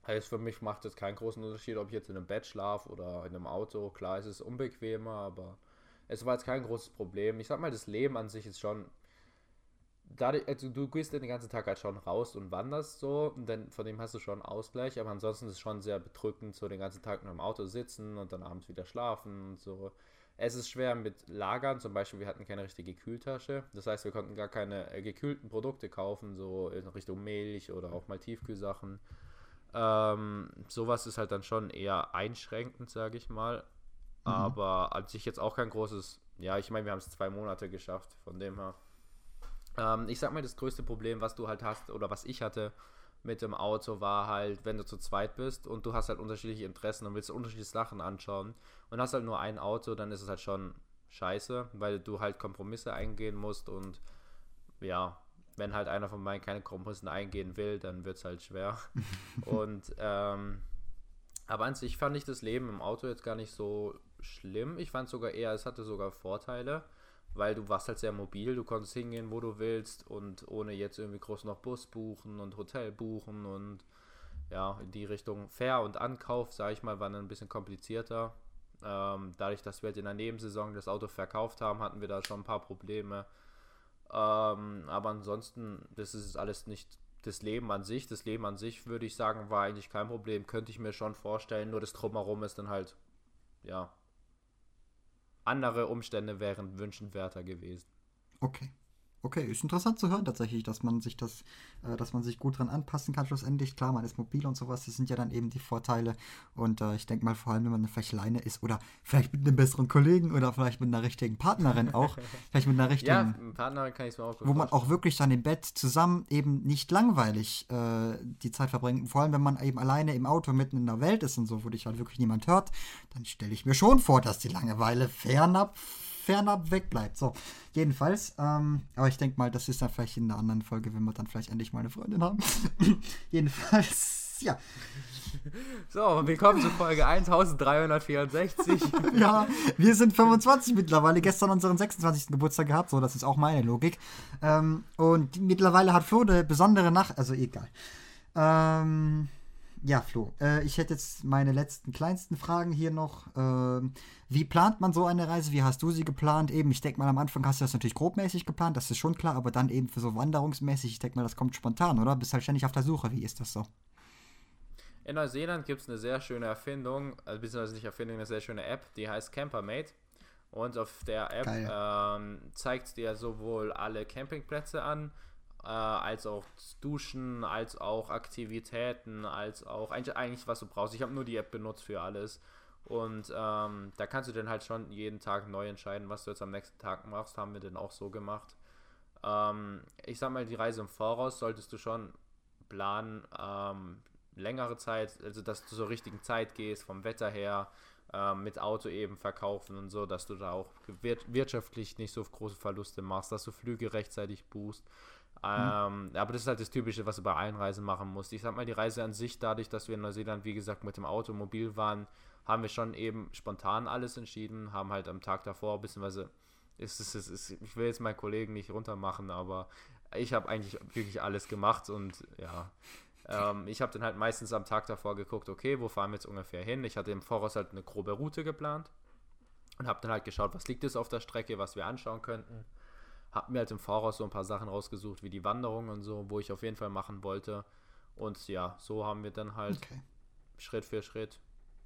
S1: heißt für mich macht es keinen großen Unterschied, ob ich jetzt in einem Bett schlafe oder in einem Auto. Klar, es ist unbequemer, aber es war jetzt kein großes Problem. Ich sag mal, das Leben an sich ist schon dadurch, also du gehst den ganzen Tag halt schon raus und wanderst so, und dann von dem hast du schon Ausgleich, aber ansonsten ist es schon sehr bedrückend, so den ganzen Tag nur im Auto sitzen und dann abends wieder schlafen und so. Es ist schwer mit Lagern, zum Beispiel, wir hatten keine richtige Kühltasche. Das heißt, wir konnten gar keine äh, gekühlten Produkte kaufen, so in Richtung Milch oder auch mal Tiefkühlsachen. Ähm, sowas ist halt dann schon eher einschränkend, sage ich mal. Mhm. Aber an sich jetzt auch kein großes, ja, ich meine, wir haben es zwei Monate geschafft, von dem her ähm, ich sag mal, das größte Problem, was du halt hast oder was ich hatte mit dem Auto, war halt, wenn du zu zweit bist und du hast halt unterschiedliche Interessen und willst unterschiedliche Sachen anschauen und hast halt nur ein Auto, dann ist es halt schon scheiße, weil du halt Kompromisse eingehen musst und ja, wenn halt einer von meinen keine Kompromisse eingehen will, dann wird es halt schwer. (laughs) und ähm, aber an sich fand ich das Leben im Auto jetzt gar nicht so schlimm. Ich fand sogar eher, es hatte sogar Vorteile weil du warst halt sehr mobil, du konntest hingehen, wo du willst und ohne jetzt irgendwie groß noch Bus buchen und Hotel buchen und ja, in die Richtung Fair und Ankauf, sage ich mal, war dann ein bisschen komplizierter. Ähm, dadurch, dass wir halt in der Nebensaison das Auto verkauft haben, hatten wir da schon ein paar Probleme. Ähm, aber ansonsten, das ist alles nicht das Leben an sich. Das Leben an sich, würde ich sagen, war eigentlich kein Problem. Könnte ich mir schon vorstellen, nur das Drumherum ist dann halt, ja, andere Umstände wären wünschenswerter gewesen.
S2: Okay. Okay, ist interessant zu hören tatsächlich, dass man sich das, äh, dass man sich gut dran anpassen kann schlussendlich. Klar, man ist mobil und sowas, das sind ja dann eben die Vorteile. Und äh, ich denke mal, vor allem, wenn man vielleicht alleine ist oder vielleicht mit einem besseren Kollegen oder vielleicht mit einer richtigen Partnerin auch, (laughs) vielleicht mit einer richtigen. Ja, Partnerin kann ich es mir auch Wo man auch wirklich dann im Bett zusammen eben nicht langweilig äh, die Zeit verbringt. Vor allem, wenn man eben alleine im Auto mitten in der Welt ist und so, wo dich halt wirklich niemand hört, dann stelle ich mir schon vor, dass die Langeweile fernab fernab wegbleibt. So, jedenfalls. Ähm, aber ich denke mal, das ist dann vielleicht in einer anderen Folge, wenn wir dann vielleicht endlich mal eine Freundin haben. (laughs) jedenfalls, ja.
S1: So, willkommen zu Folge 1364. (laughs)
S2: ja, wir sind 25 mittlerweile. Gestern unseren 26. Geburtstag gehabt. So, das ist auch meine Logik. Ähm, und mittlerweile hat Flo eine besondere Nacht. Also egal. Ähm, ja, Flo, äh, ich hätte jetzt meine letzten kleinsten Fragen hier noch. Äh, wie plant man so eine Reise? Wie hast du sie geplant? Eben, ich denke mal, am Anfang hast du das natürlich grobmäßig geplant, das ist schon klar, aber dann eben für so wanderungsmäßig, ich denke mal, das kommt spontan, oder? Bist halt ständig auf der Suche. Wie ist das so?
S1: In Neuseeland gibt es eine sehr schöne Erfindung, also beziehungsweise nicht Erfindung, eine sehr schöne App, die heißt Campermate. Und auf der App ähm, zeigt dir sowohl alle Campingplätze an, äh, als auch Duschen, als auch Aktivitäten, als auch eigentlich, eigentlich was du brauchst. Ich habe nur die App benutzt für alles. Und ähm, da kannst du dann halt schon jeden Tag neu entscheiden, was du jetzt am nächsten Tag machst. Haben wir dann auch so gemacht. Ähm, ich sag mal, die Reise im Voraus solltest du schon planen, ähm, längere Zeit, also dass du zur richtigen Zeit gehst, vom Wetter her, ähm, mit Auto eben verkaufen und so, dass du da auch wirtschaftlich nicht so große Verluste machst, dass du Flüge rechtzeitig buchst. Mhm. aber das ist halt das Typische, was du bei allen Reisen machen musst. Ich sag mal, die Reise an sich, dadurch, dass wir in Neuseeland, wie gesagt, mit dem Auto mobil waren, haben wir schon eben spontan alles entschieden, haben halt am Tag davor, beziehungsweise ist ist, ist, ich will jetzt meinen Kollegen nicht runtermachen, aber ich habe eigentlich wirklich alles gemacht und ja, ähm, ich habe dann halt meistens am Tag davor geguckt, okay, wo fahren wir jetzt ungefähr hin? Ich hatte im Voraus halt eine grobe Route geplant und habe dann halt geschaut, was liegt es auf der Strecke, was wir anschauen könnten. Habe mir halt im Voraus so ein paar Sachen rausgesucht, wie die Wanderung und so, wo ich auf jeden Fall machen wollte. Und ja, so haben wir dann halt okay. Schritt für Schritt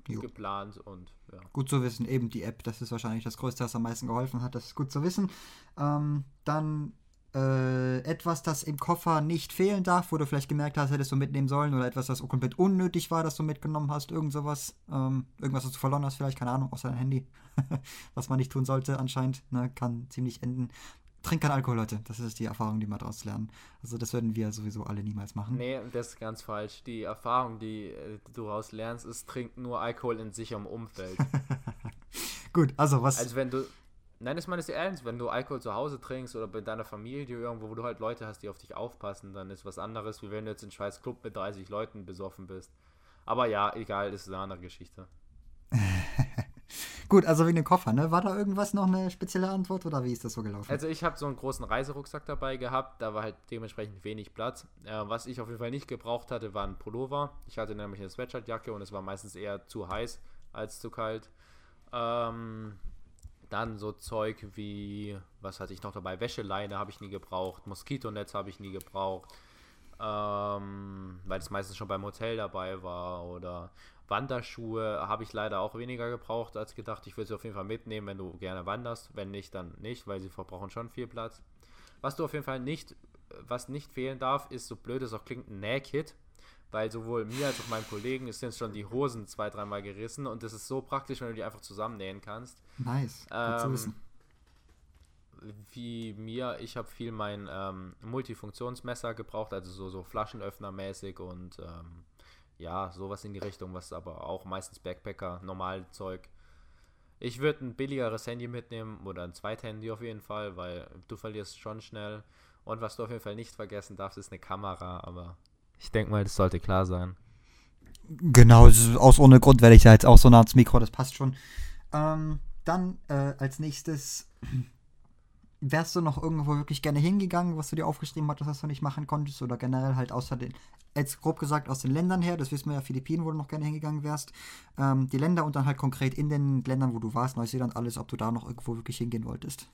S1: jo. geplant und ja.
S2: Gut zu wissen, eben die App, das ist wahrscheinlich das Größte, was am meisten geholfen hat, das ist gut zu wissen. Ähm, dann äh, etwas, das im Koffer nicht fehlen darf, wo du vielleicht gemerkt hast, hättest du mitnehmen sollen oder etwas, das komplett unnötig war, dass du mitgenommen hast, irgend sowas, ähm, irgendwas, was du verloren hast, vielleicht, keine Ahnung, außer dein Handy, (laughs) was man nicht tun sollte anscheinend, ne, kann ziemlich enden. Trink kein Alkohol, Leute. Das ist die Erfahrung, die wir daraus lernen. Also das würden wir sowieso alle niemals machen.
S1: Nee, das ist ganz falsch. Die Erfahrung, die äh, du daraus lernst, ist, trink nur Alkohol in sicherem Umfeld. (laughs)
S2: Gut, also was...
S1: Also wenn du... Nein, das meine ich ernst. Wenn du Alkohol zu Hause trinkst oder bei deiner Familie irgendwo, wo du halt Leute hast, die auf dich aufpassen, dann ist was anderes, wie wenn du jetzt in Schweiz Club mit 30 Leuten besoffen bist. Aber ja, egal, das ist eine andere Geschichte.
S2: Gut, also wegen dem Koffer, ne? War da irgendwas noch eine spezielle Antwort oder wie ist das so gelaufen?
S1: Also ich habe so einen großen Reiserucksack dabei gehabt, da war halt dementsprechend wenig Platz. Äh, was ich auf jeden Fall nicht gebraucht hatte, war ein Pullover. Ich hatte nämlich eine Sweatshirtjacke und es war meistens eher zu heiß als zu kalt. Ähm, dann so Zeug wie, was hatte ich noch dabei? Wäscheleine habe ich nie gebraucht, Moskitonetz habe ich nie gebraucht, ähm, weil es meistens schon beim Hotel dabei war oder Wanderschuhe habe ich leider auch weniger gebraucht als gedacht. Ich würde sie auf jeden Fall mitnehmen, wenn du gerne wanderst. Wenn nicht, dann nicht, weil sie verbrauchen schon viel Platz. Was du auf jeden Fall nicht, was nicht fehlen darf, ist so blöd es auch klingt, ein Nähkit. Weil sowohl mir als auch meinem Kollegen ist jetzt schon die Hosen zwei, dreimal gerissen und das ist so praktisch, wenn du die einfach zusammennähen kannst.
S2: Nice. Ähm,
S1: wie mir, ich habe viel mein ähm, Multifunktionsmesser gebraucht, also so, so Flaschenöffner-mäßig und ähm, ja, sowas in die Richtung, was aber auch meistens Backpacker, normal Zeug. Ich würde ein billigeres Handy mitnehmen oder ein Zweithandy auf jeden Fall, weil du verlierst schon schnell. Und was du auf jeden Fall nicht vergessen darfst, ist eine Kamera, aber ich denke mal, das sollte klar sein.
S2: Genau, aus ohne Grund werde ich da jetzt auch so nah ans Mikro, das passt schon. Ähm, dann äh, als nächstes, wärst du noch irgendwo wirklich gerne hingegangen, was du dir aufgeschrieben hattest, was du nicht machen konntest? Oder generell halt außer den, jetzt grob gesagt aus den Ländern her, das wissen wir ja, Philippinen, wo du noch gerne hingegangen wärst. Ähm, die Länder und dann halt konkret in den Ländern, wo du warst, Neuseeland, alles, ob du da noch irgendwo wirklich hingehen wolltest.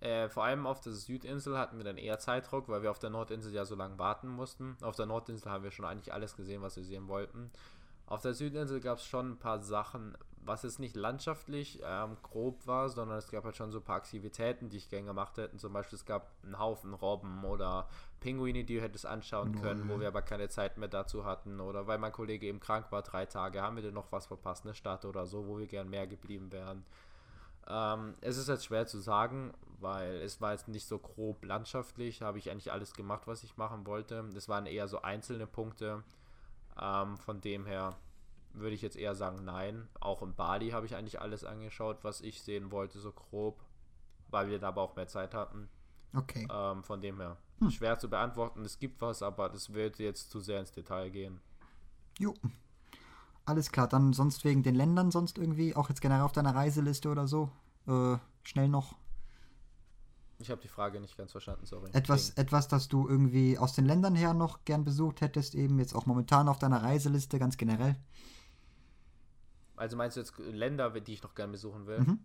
S1: Äh, vor allem auf der Südinsel hatten wir dann eher Zeitdruck, weil wir auf der Nordinsel ja so lange warten mussten. Auf der Nordinsel haben wir schon eigentlich alles gesehen, was wir sehen wollten. Auf der Südinsel gab es schon ein paar Sachen, was jetzt nicht landschaftlich ähm, grob war, sondern es gab halt schon so ein paar Aktivitäten, die ich gerne gemacht hätte. Zum Beispiel es gab einen Haufen Robben oder Pinguine, die du hättest anschauen können, wo wir aber keine Zeit mehr dazu hatten. Oder weil mein Kollege eben krank war, drei Tage, haben wir denn noch was verpasst, eine Stadt oder so, wo wir gern mehr geblieben wären. Ähm, es ist jetzt schwer zu sagen, weil es war jetzt nicht so grob landschaftlich, habe ich eigentlich alles gemacht, was ich machen wollte. Es waren eher so einzelne Punkte. Ähm, von dem her würde ich jetzt eher sagen, nein. Auch in Bali habe ich eigentlich alles angeschaut, was ich sehen wollte, so grob, weil wir da aber auch mehr Zeit hatten.
S2: Okay.
S1: Ähm, von dem her. Hm. Schwer zu beantworten, es gibt was, aber das wird jetzt zu sehr ins Detail gehen.
S2: Jo. Alles klar, dann sonst wegen den Ländern, sonst irgendwie, auch jetzt generell auf deiner Reiseliste oder so. Äh, schnell noch
S1: ich habe die Frage nicht ganz verstanden, sorry.
S2: Etwas, etwas, das du irgendwie aus den Ländern her noch gern besucht hättest, eben jetzt auch momentan auf deiner Reiseliste, ganz generell?
S1: Also meinst du jetzt Länder, die ich noch gern besuchen will? Mhm.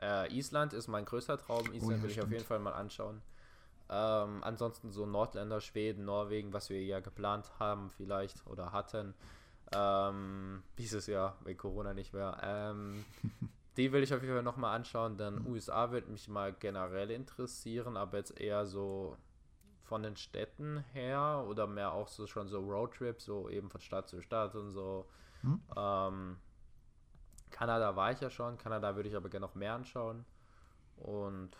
S1: Äh, Island ist mein größter Traum. Island oh, ja, will ich stimmt. auf jeden Fall mal anschauen. Ähm, ansonsten so Nordländer, Schweden, Norwegen, was wir ja geplant haben vielleicht oder hatten. Ähm, dieses Jahr, wenn Corona nicht mehr. Ähm, (laughs) Die will ich auf jeden Fall nochmal anschauen, denn mhm. USA wird mich mal generell interessieren, aber jetzt eher so von den Städten her oder mehr auch so schon so Roadtrips, so eben von Stadt zu Stadt und so. Mhm. Ähm, Kanada war ich ja schon, Kanada würde ich aber gerne noch mehr anschauen. Und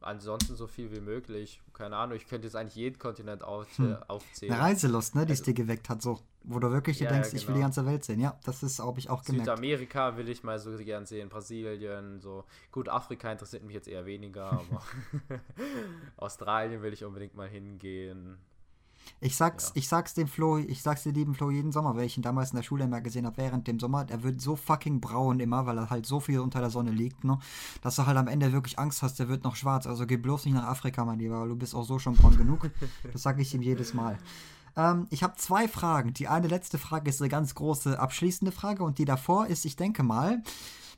S1: ansonsten so viel wie möglich. Keine Ahnung, ich könnte jetzt eigentlich jeden Kontinent auf, hm. aufzählen.
S2: Eine Reiselust, ne, die also, es dir geweckt hat, so. Wo du wirklich ja, denkst, ja, genau. ich will die genau. ganze Welt sehen. Ja, das ist, glaube ich, auch
S1: gemerkt. Südamerika will ich mal so gern sehen, Brasilien, so. Gut, Afrika interessiert mich jetzt eher weniger, aber (laughs) (laughs) Australien will ich unbedingt mal hingehen.
S2: Ich sag's, ja. ich sag's dem Flo, ich sag's dir lieben Flo jeden Sommer, weil ich ihn damals in der Schule immer gesehen habe, während dem Sommer, er wird so fucking braun immer, weil er halt so viel unter der Sonne liegt, ne? Dass du halt am Ende wirklich Angst hast, der wird noch schwarz. Also geh bloß nicht nach Afrika, mein Lieber, weil du bist auch so schon braun genug. Das sage ich ihm jedes Mal. Ähm, ich habe zwei Fragen. Die eine letzte Frage ist eine ganz große abschließende Frage und die davor ist, ich denke mal,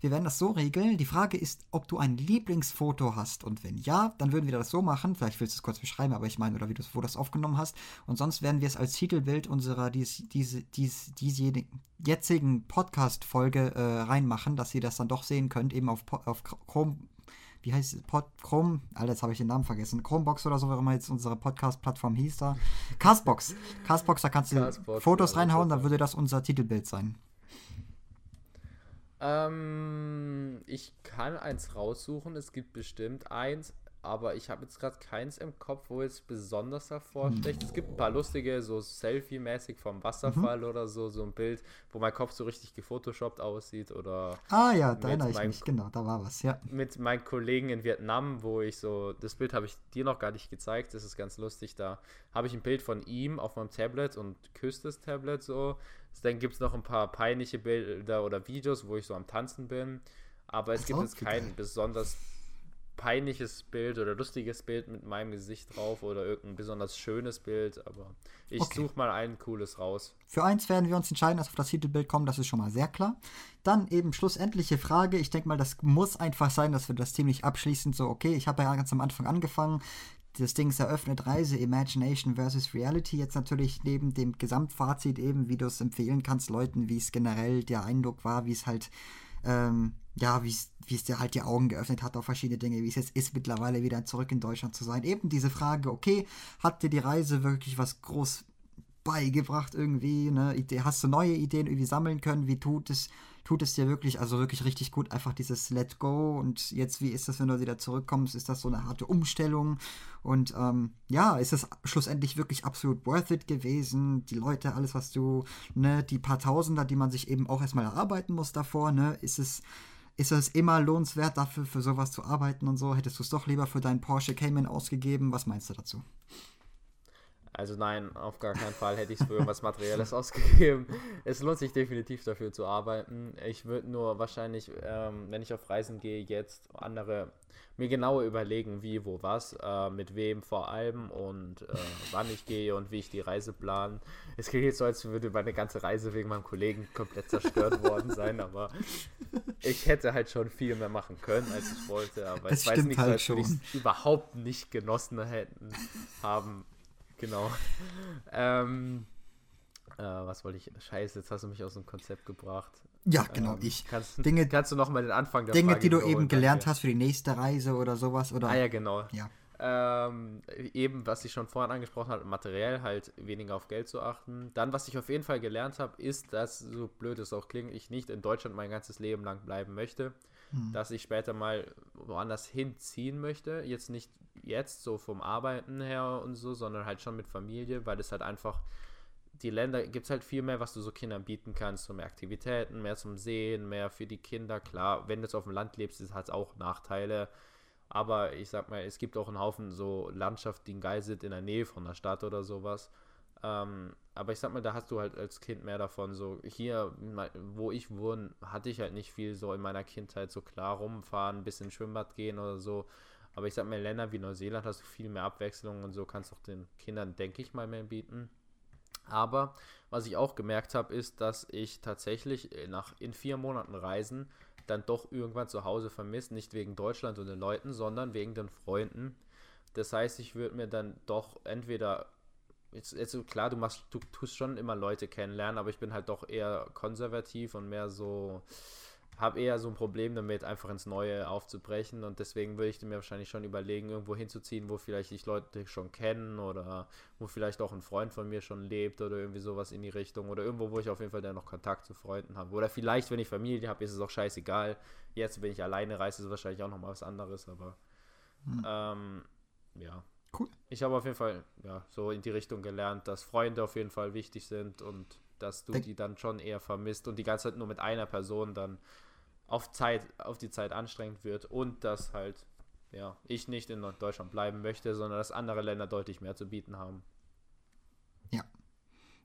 S2: wir werden das so regeln. Die Frage ist, ob du ein Lieblingsfoto hast. Und wenn ja, dann würden wir das so machen. Vielleicht willst du es kurz beschreiben, aber ich meine, oder wie du wo das aufgenommen hast. Und sonst werden wir es als Titelbild unserer dies, diese, dies, diesjenigen, jetzigen Podcast-Folge äh, reinmachen, dass ihr das dann doch sehen könnt, eben auf, auf Chrome wie heißt es, Pod, Chrome, Alter, jetzt habe ich den Namen vergessen, Chromebox oder so, wie immer jetzt unsere Podcast-Plattform hieß da. Castbox. Castbox, da kannst du Castbox, Fotos reinhauen, dann würde das unser Titelbild sein.
S1: Ähm, ich kann eins raussuchen. Es gibt bestimmt eins. Aber ich habe jetzt gerade keins im Kopf, wo jetzt besonders hervorsticht. Es gibt ein paar lustige, so Selfie-mäßig vom Wasserfall mhm. oder so, so ein Bild, wo mein Kopf so richtig gefotoshoppt aussieht oder.
S2: Ah ja, da erinnere ich mich, genau, da war was, ja.
S1: Mit meinen Kollegen in Vietnam, wo ich so, das Bild habe ich dir noch gar nicht gezeigt, das ist ganz lustig, da habe ich ein Bild von ihm auf meinem Tablet und küsst das Tablet so. Dann gibt es noch ein paar peinliche Bilder oder Videos, wo ich so am Tanzen bin. Aber es gibt jetzt kein besonders peinliches Bild oder lustiges Bild mit meinem Gesicht drauf oder irgendein besonders schönes Bild, aber ich okay. suche mal ein cooles raus.
S2: Für eins werden wir uns entscheiden, dass wir auf das Titelbild kommen, das ist schon mal sehr klar. Dann eben schlussendliche Frage, ich denke mal, das muss einfach sein, dass wir das ziemlich abschließend so, okay, ich habe ja ganz am Anfang angefangen, das Ding ist eröffnet Reise, Imagination versus Reality. Jetzt natürlich neben dem Gesamtfazit eben, wie du es empfehlen kannst, Leuten, wie es generell der Eindruck war, wie es halt ähm, ja, wie es dir halt die Augen geöffnet hat auf verschiedene Dinge, wie es jetzt ist, mittlerweile wieder zurück in Deutschland zu sein. Eben diese Frage, okay, hat dir die Reise wirklich was groß beigebracht irgendwie, ne? Hast du neue Ideen irgendwie sammeln können? Wie tut es, tut es dir wirklich, also wirklich richtig gut, einfach dieses Let Go und jetzt, wie ist das, wenn du wieder zurückkommst? Ist das so eine harte Umstellung? Und ähm, ja, ist es schlussendlich wirklich absolut worth it gewesen? Die Leute, alles, was du, ne, die paar Tausender, die man sich eben auch erstmal erarbeiten muss davor, ne, ist es ist es immer lohnenswert, dafür für sowas zu arbeiten und so? Hättest du es doch lieber für deinen Porsche Cayman ausgegeben? Was meinst du dazu?
S1: Also nein, auf gar keinen Fall hätte ich es für irgendwas Materielles (laughs) ausgegeben. Es lohnt sich definitiv dafür zu arbeiten. Ich würde nur wahrscheinlich, ähm, wenn ich auf Reisen gehe, jetzt andere mir genauer überlegen, wie, wo, was, äh, mit wem vor allem und äh, wann ich gehe und wie ich die Reise plane. Es klingt jetzt so, als würde meine ganze Reise wegen meinem Kollegen komplett zerstört worden sein, aber ich hätte halt schon viel mehr machen können, als ich wollte. Aber das ich weiß nicht, halt als würde ich es überhaupt nicht genossen hätten haben Genau. (laughs) ähm, äh, was wollte ich? Scheiße, jetzt hast du mich aus dem Konzept gebracht.
S2: Ja, genau, ähm, ich.
S1: Kannst, Dinge, kannst du noch mal den Anfang
S2: der Dinge, Frage die du eben gelernt danke. hast für die nächste Reise oder sowas? Oder?
S1: Ah ja, genau.
S2: Ja.
S1: Ähm, eben, was ich schon vorhin angesprochen habe, materiell halt weniger auf Geld zu achten. Dann, was ich auf jeden Fall gelernt habe, ist, dass, so blöd es auch klingt, ich nicht in Deutschland mein ganzes Leben lang bleiben möchte. Hm. Dass ich später mal woanders hinziehen möchte. Jetzt nicht jetzt so vom Arbeiten her und so, sondern halt schon mit Familie, weil es halt einfach die Länder gibt es halt viel mehr, was du so Kindern bieten kannst, so mehr Aktivitäten, mehr zum Sehen, mehr für die Kinder. Klar, wenn du jetzt auf dem Land lebst, hat es auch Nachteile. Aber ich sag mal, es gibt auch einen Haufen so Landschaften, die geil sind in der Nähe von der Stadt oder sowas. Ähm, aber ich sag mal, da hast du halt als Kind mehr davon. So hier, wo ich wohne, hatte ich halt nicht viel so in meiner Kindheit so klar rumfahren, ein bisschen Schwimmbad gehen oder so. Aber ich sag mal, Länder wie Neuseeland hast du viel mehr Abwechslung und so kannst du auch den Kindern, denke ich mal, mehr bieten. Aber was ich auch gemerkt habe, ist, dass ich tatsächlich nach in vier Monaten Reisen dann doch irgendwann zu Hause vermisst, nicht wegen Deutschland und den Leuten, sondern wegen den Freunden. Das heißt, ich würde mir dann doch entweder jetzt, jetzt klar, du machst, du tust schon immer Leute kennenlernen, aber ich bin halt doch eher konservativ und mehr so habe eher so ein Problem damit, einfach ins Neue aufzubrechen und deswegen würde ich mir wahrscheinlich schon überlegen, irgendwo hinzuziehen, wo vielleicht ich Leute schon kennen oder wo vielleicht auch ein Freund von mir schon lebt oder irgendwie sowas in die Richtung oder irgendwo, wo ich auf jeden Fall dann noch Kontakt zu Freunden habe. Oder vielleicht, wenn ich Familie habe, ist es auch scheißegal. Jetzt, wenn ich alleine reise, ist es wahrscheinlich auch nochmal was anderes, aber mhm. ähm, ja. Cool. Ich habe auf jeden Fall ja, so in die Richtung gelernt, dass Freunde auf jeden Fall wichtig sind und dass du Denk die dann schon eher vermisst und die ganze Zeit nur mit einer Person dann auf Zeit, auf die Zeit anstrengend wird und dass halt, ja, ich nicht in Deutschland bleiben möchte, sondern dass andere Länder deutlich mehr zu bieten haben.
S2: Ja.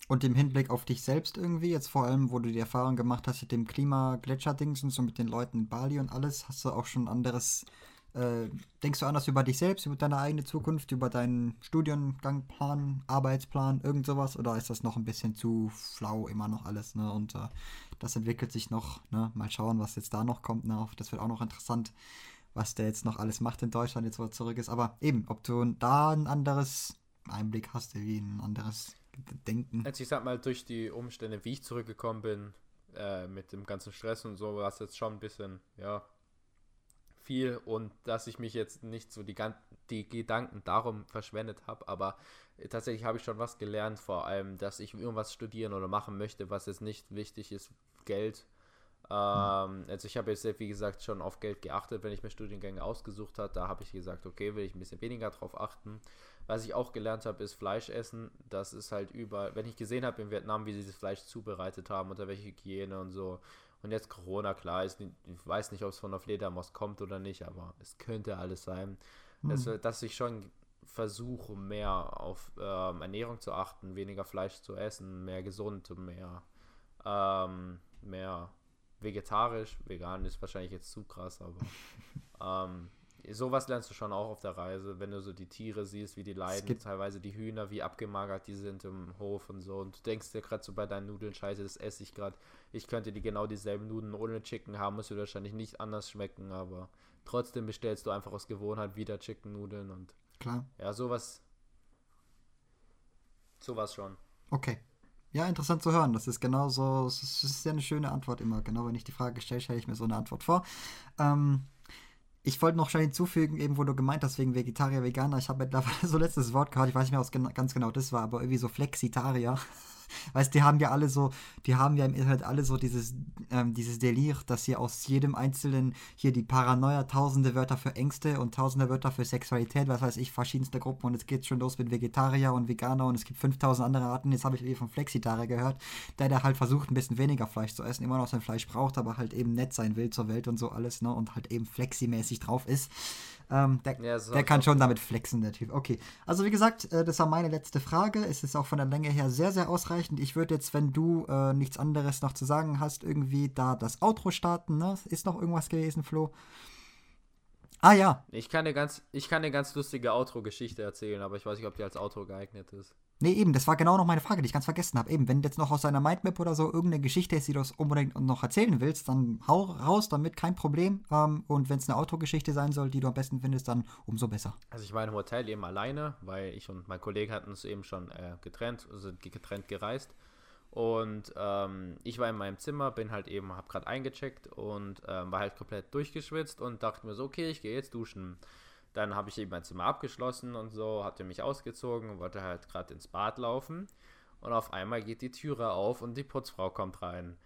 S2: Und im Hinblick auf dich selbst irgendwie, jetzt vor allem, wo du die Erfahrung gemacht hast mit dem Klima-Gletscher-Dings und so mit den Leuten in Bali und alles, hast du auch schon anderes äh, denkst du anders über dich selbst, über deine eigene Zukunft, über deinen Studiengangplan, Arbeitsplan, irgend sowas? Oder ist das noch ein bisschen zu flau immer noch alles? Ne? Und äh, das entwickelt sich noch. Ne? Mal schauen, was jetzt da noch kommt. Ne? Das wird auch noch interessant, was der jetzt noch alles macht in Deutschland, jetzt wo er zurück ist. Aber eben, ob du da ein anderes Einblick hast, wie ein anderes Denken.
S1: Also ich sag mal, durch die Umstände, wie ich zurückgekommen bin, äh, mit dem ganzen Stress und so, war es jetzt schon ein bisschen, ja, viel und dass ich mich jetzt nicht so die, die Gedanken darum verschwendet habe, aber tatsächlich habe ich schon was gelernt, vor allem, dass ich irgendwas studieren oder machen möchte, was jetzt nicht wichtig ist, Geld, Ähm, also ich habe jetzt, wie gesagt, schon auf Geld geachtet, wenn ich mir Studiengänge ausgesucht habe. Da habe ich gesagt, okay, will ich ein bisschen weniger drauf achten. Was ich auch gelernt habe, ist Fleisch essen. Das ist halt überall, wenn ich gesehen habe in Vietnam, wie sie das Fleisch zubereitet haben, unter welche Hygiene und so. Und jetzt Corona, klar, ist, ich weiß nicht, ob es von der Fledermaus kommt oder nicht, aber es könnte alles sein. Hm. Dass, dass ich schon versuche, mehr auf ähm, Ernährung zu achten, weniger Fleisch zu essen, mehr gesund, mehr, ähm, mehr vegetarisch. Vegan ist wahrscheinlich jetzt zu krass, aber (laughs) ähm, sowas lernst du schon auch auf der Reise, wenn du so die Tiere siehst, wie die leiden, teilweise die Hühner, wie abgemagert die sind im Hof und so. Und du denkst dir gerade so bei deinen Nudeln, scheiße, das esse ich gerade. Ich könnte die genau dieselben Nudeln ohne Chicken haben, muss wahrscheinlich nicht anders schmecken, aber trotzdem bestellst du einfach aus Gewohnheit wieder Chicken-Nudeln und
S2: Klar.
S1: Ja, sowas. Sowas schon.
S2: Okay. Ja, interessant zu hören. Das ist genau so, es ist ja eine schöne Antwort immer. Genau, wenn ich die Frage stelle, stelle ich mir so eine Antwort vor. Ähm, ich wollte noch schnell hinzufügen, eben wo du gemeint hast, wegen Vegetarier, Veganer. Ich habe mittlerweile (laughs) so letztes Wort gehört, ich weiß nicht mehr, was ganz genau das war, aber irgendwie so Flexitarier. Weißt, die haben ja alle so, die haben ja im Internet alle so dieses, ähm, dieses Delir, dass sie aus jedem einzelnen, hier die Paranoia, tausende Wörter für Ängste und tausende Wörter für Sexualität, was weiß ich, verschiedenste Gruppen und es geht schon los mit Vegetarier und Veganer und es gibt 5000 andere Arten. Jetzt habe ich eben von Flexitarier gehört, der, der halt versucht, ein bisschen weniger Fleisch zu essen, immer noch sein Fleisch braucht, aber halt eben nett sein will zur Welt und so alles, ne, und halt eben fleximäßig drauf ist. Ähm, der, ja, der kann schon damit flexen, der Typ. Okay. Also wie gesagt, äh, das war meine letzte Frage. Es ist auch von der Länge her sehr, sehr ausreichend. Ich würde jetzt, wenn du äh, nichts anderes noch zu sagen hast, irgendwie da das Outro starten. Ne? Ist noch irgendwas gewesen, Flo? Ah ja.
S1: Ich kann eine ganz, ich kann eine ganz lustige Outro-Geschichte erzählen, aber ich weiß nicht, ob die als Outro geeignet ist.
S2: Nee, eben, das war genau noch meine Frage, die ich ganz vergessen habe. Eben, wenn jetzt noch aus deiner Mindmap oder so irgendeine Geschichte ist, die du unbedingt noch erzählen willst, dann hau raus damit, kein Problem. Ähm, und wenn es eine Autogeschichte sein soll, die du am besten findest, dann umso besser.
S1: Also ich war im Hotel eben alleine, weil ich und mein Kollege hatten uns eben schon äh, getrennt, also getrennt gereist. Und ähm, ich war in meinem Zimmer, bin halt eben, hab gerade eingecheckt und ähm, war halt komplett durchgeschwitzt und dachte mir so, okay, ich gehe jetzt duschen. Dann habe ich eben mein Zimmer abgeschlossen und so, hatte mich ausgezogen und wollte halt gerade ins Bad laufen. Und auf einmal geht die Türe auf und die Putzfrau kommt rein.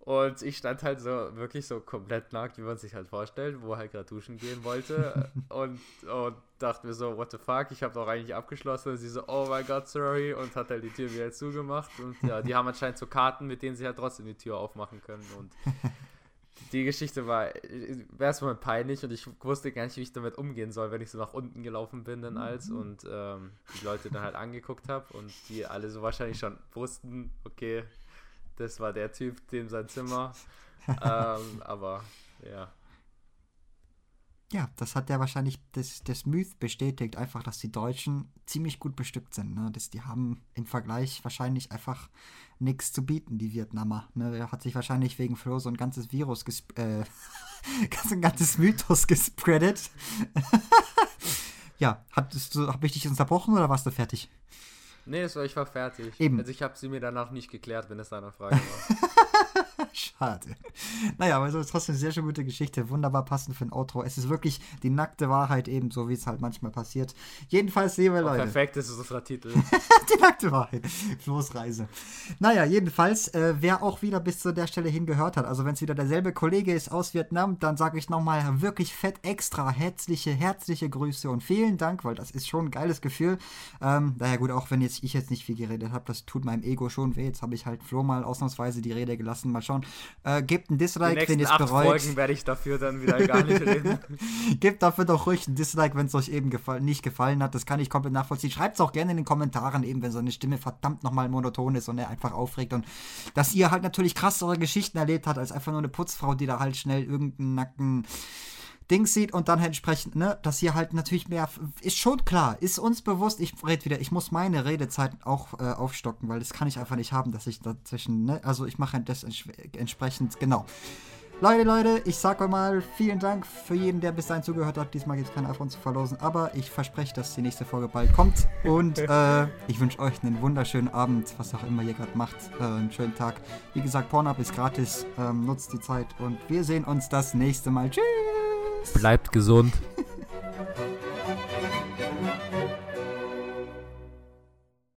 S1: Und ich stand halt so wirklich so komplett nackt, wie man sich halt vorstellt, wo halt gerade duschen gehen wollte. (laughs) und, und dachte mir so, what the fuck, ich habe doch eigentlich abgeschlossen. Und sie so, oh my god, sorry. Und hat halt die Tür wieder zugemacht. Und ja, die haben anscheinend so Karten, mit denen sie halt trotzdem die Tür aufmachen können. Und (laughs) die Geschichte war erstmal peinlich und ich wusste gar nicht, wie ich damit umgehen soll, wenn ich so nach unten gelaufen bin dann als mhm. und ähm, die Leute dann halt angeguckt habe und die alle so wahrscheinlich schon wussten, okay, das war der Typ, dem sein Zimmer. (laughs) ähm, aber ja.
S2: Ja, das hat ja wahrscheinlich das, das Myth bestätigt, einfach, dass die Deutschen ziemlich gut bestückt sind. Ne? Das, die haben im Vergleich wahrscheinlich einfach nichts zu bieten, die Vietnamer. Ne? Der hat sich wahrscheinlich wegen Flo so ein ganzes Virus, äh, (laughs) ein ganzes Mythos gespreadet. (laughs) ja, hattest du, hab ich dich unterbrochen oder warst du fertig?
S1: Nee, so, ich war fertig.
S2: Eben.
S1: Also ich habe sie mir danach nicht geklärt, wenn es eine Frage war. (laughs)
S2: Schade. (laughs) Naja, aber es ist trotzdem eine sehr schön gute Geschichte. Wunderbar passend für ein Outro. Es ist wirklich die nackte Wahrheit, eben so wie es halt manchmal passiert. Jedenfalls, liebe oh, Leute.
S1: Perfekt, das ist unser Titel. (laughs)
S2: die nackte Wahrheit. Flo's Reise. Naja, jedenfalls, äh, wer auch wieder bis zu der Stelle hingehört hat, also wenn es wieder derselbe Kollege ist aus Vietnam, dann sage ich nochmal wirklich fett extra herzliche, herzliche Grüße und vielen Dank, weil das ist schon ein geiles Gefühl. Ähm, daher gut, auch wenn jetzt ich jetzt nicht viel geredet habe, das tut meinem Ego schon weh. Jetzt habe ich halt Flo mal ausnahmsweise die Rede gelassen. Mal schauen. Äh, gebt ein Dislike,
S1: wenn ihr es bereut. Folgen werde ich dafür dann wieder gar nicht reden. (laughs)
S2: gebt dafür doch ruhig ein Dislike, wenn es euch eben gefall nicht gefallen hat. Das kann ich komplett nachvollziehen. Schreibt es auch gerne in den Kommentaren, eben wenn so eine Stimme verdammt nochmal monoton ist und er einfach aufregt. Und dass ihr halt natürlich krassere Geschichten erlebt habt, als einfach nur eine Putzfrau, die da halt schnell irgendeinen nackten Ding sieht und dann entsprechend, ne, dass hier halt natürlich mehr, ist schon klar, ist uns bewusst, ich rede wieder, ich muss meine Redezeit auch äh, aufstocken, weil das kann ich einfach nicht haben, dass ich dazwischen, ne, also ich mache das entsprechend, genau. Leute, Leute, ich sag euch mal vielen Dank für jeden, der bis dahin zugehört hat. Diesmal gibt es kein iPhone zu verlosen, aber ich verspreche, dass die nächste Folge bald kommt. Und (laughs) äh, ich wünsche euch einen wunderschönen Abend, was auch immer ihr gerade macht. Äh, einen schönen Tag. Wie gesagt, Pornhub ist gratis. Ähm, nutzt die Zeit und wir sehen uns das nächste Mal. Tschüss!
S1: Bleibt gesund.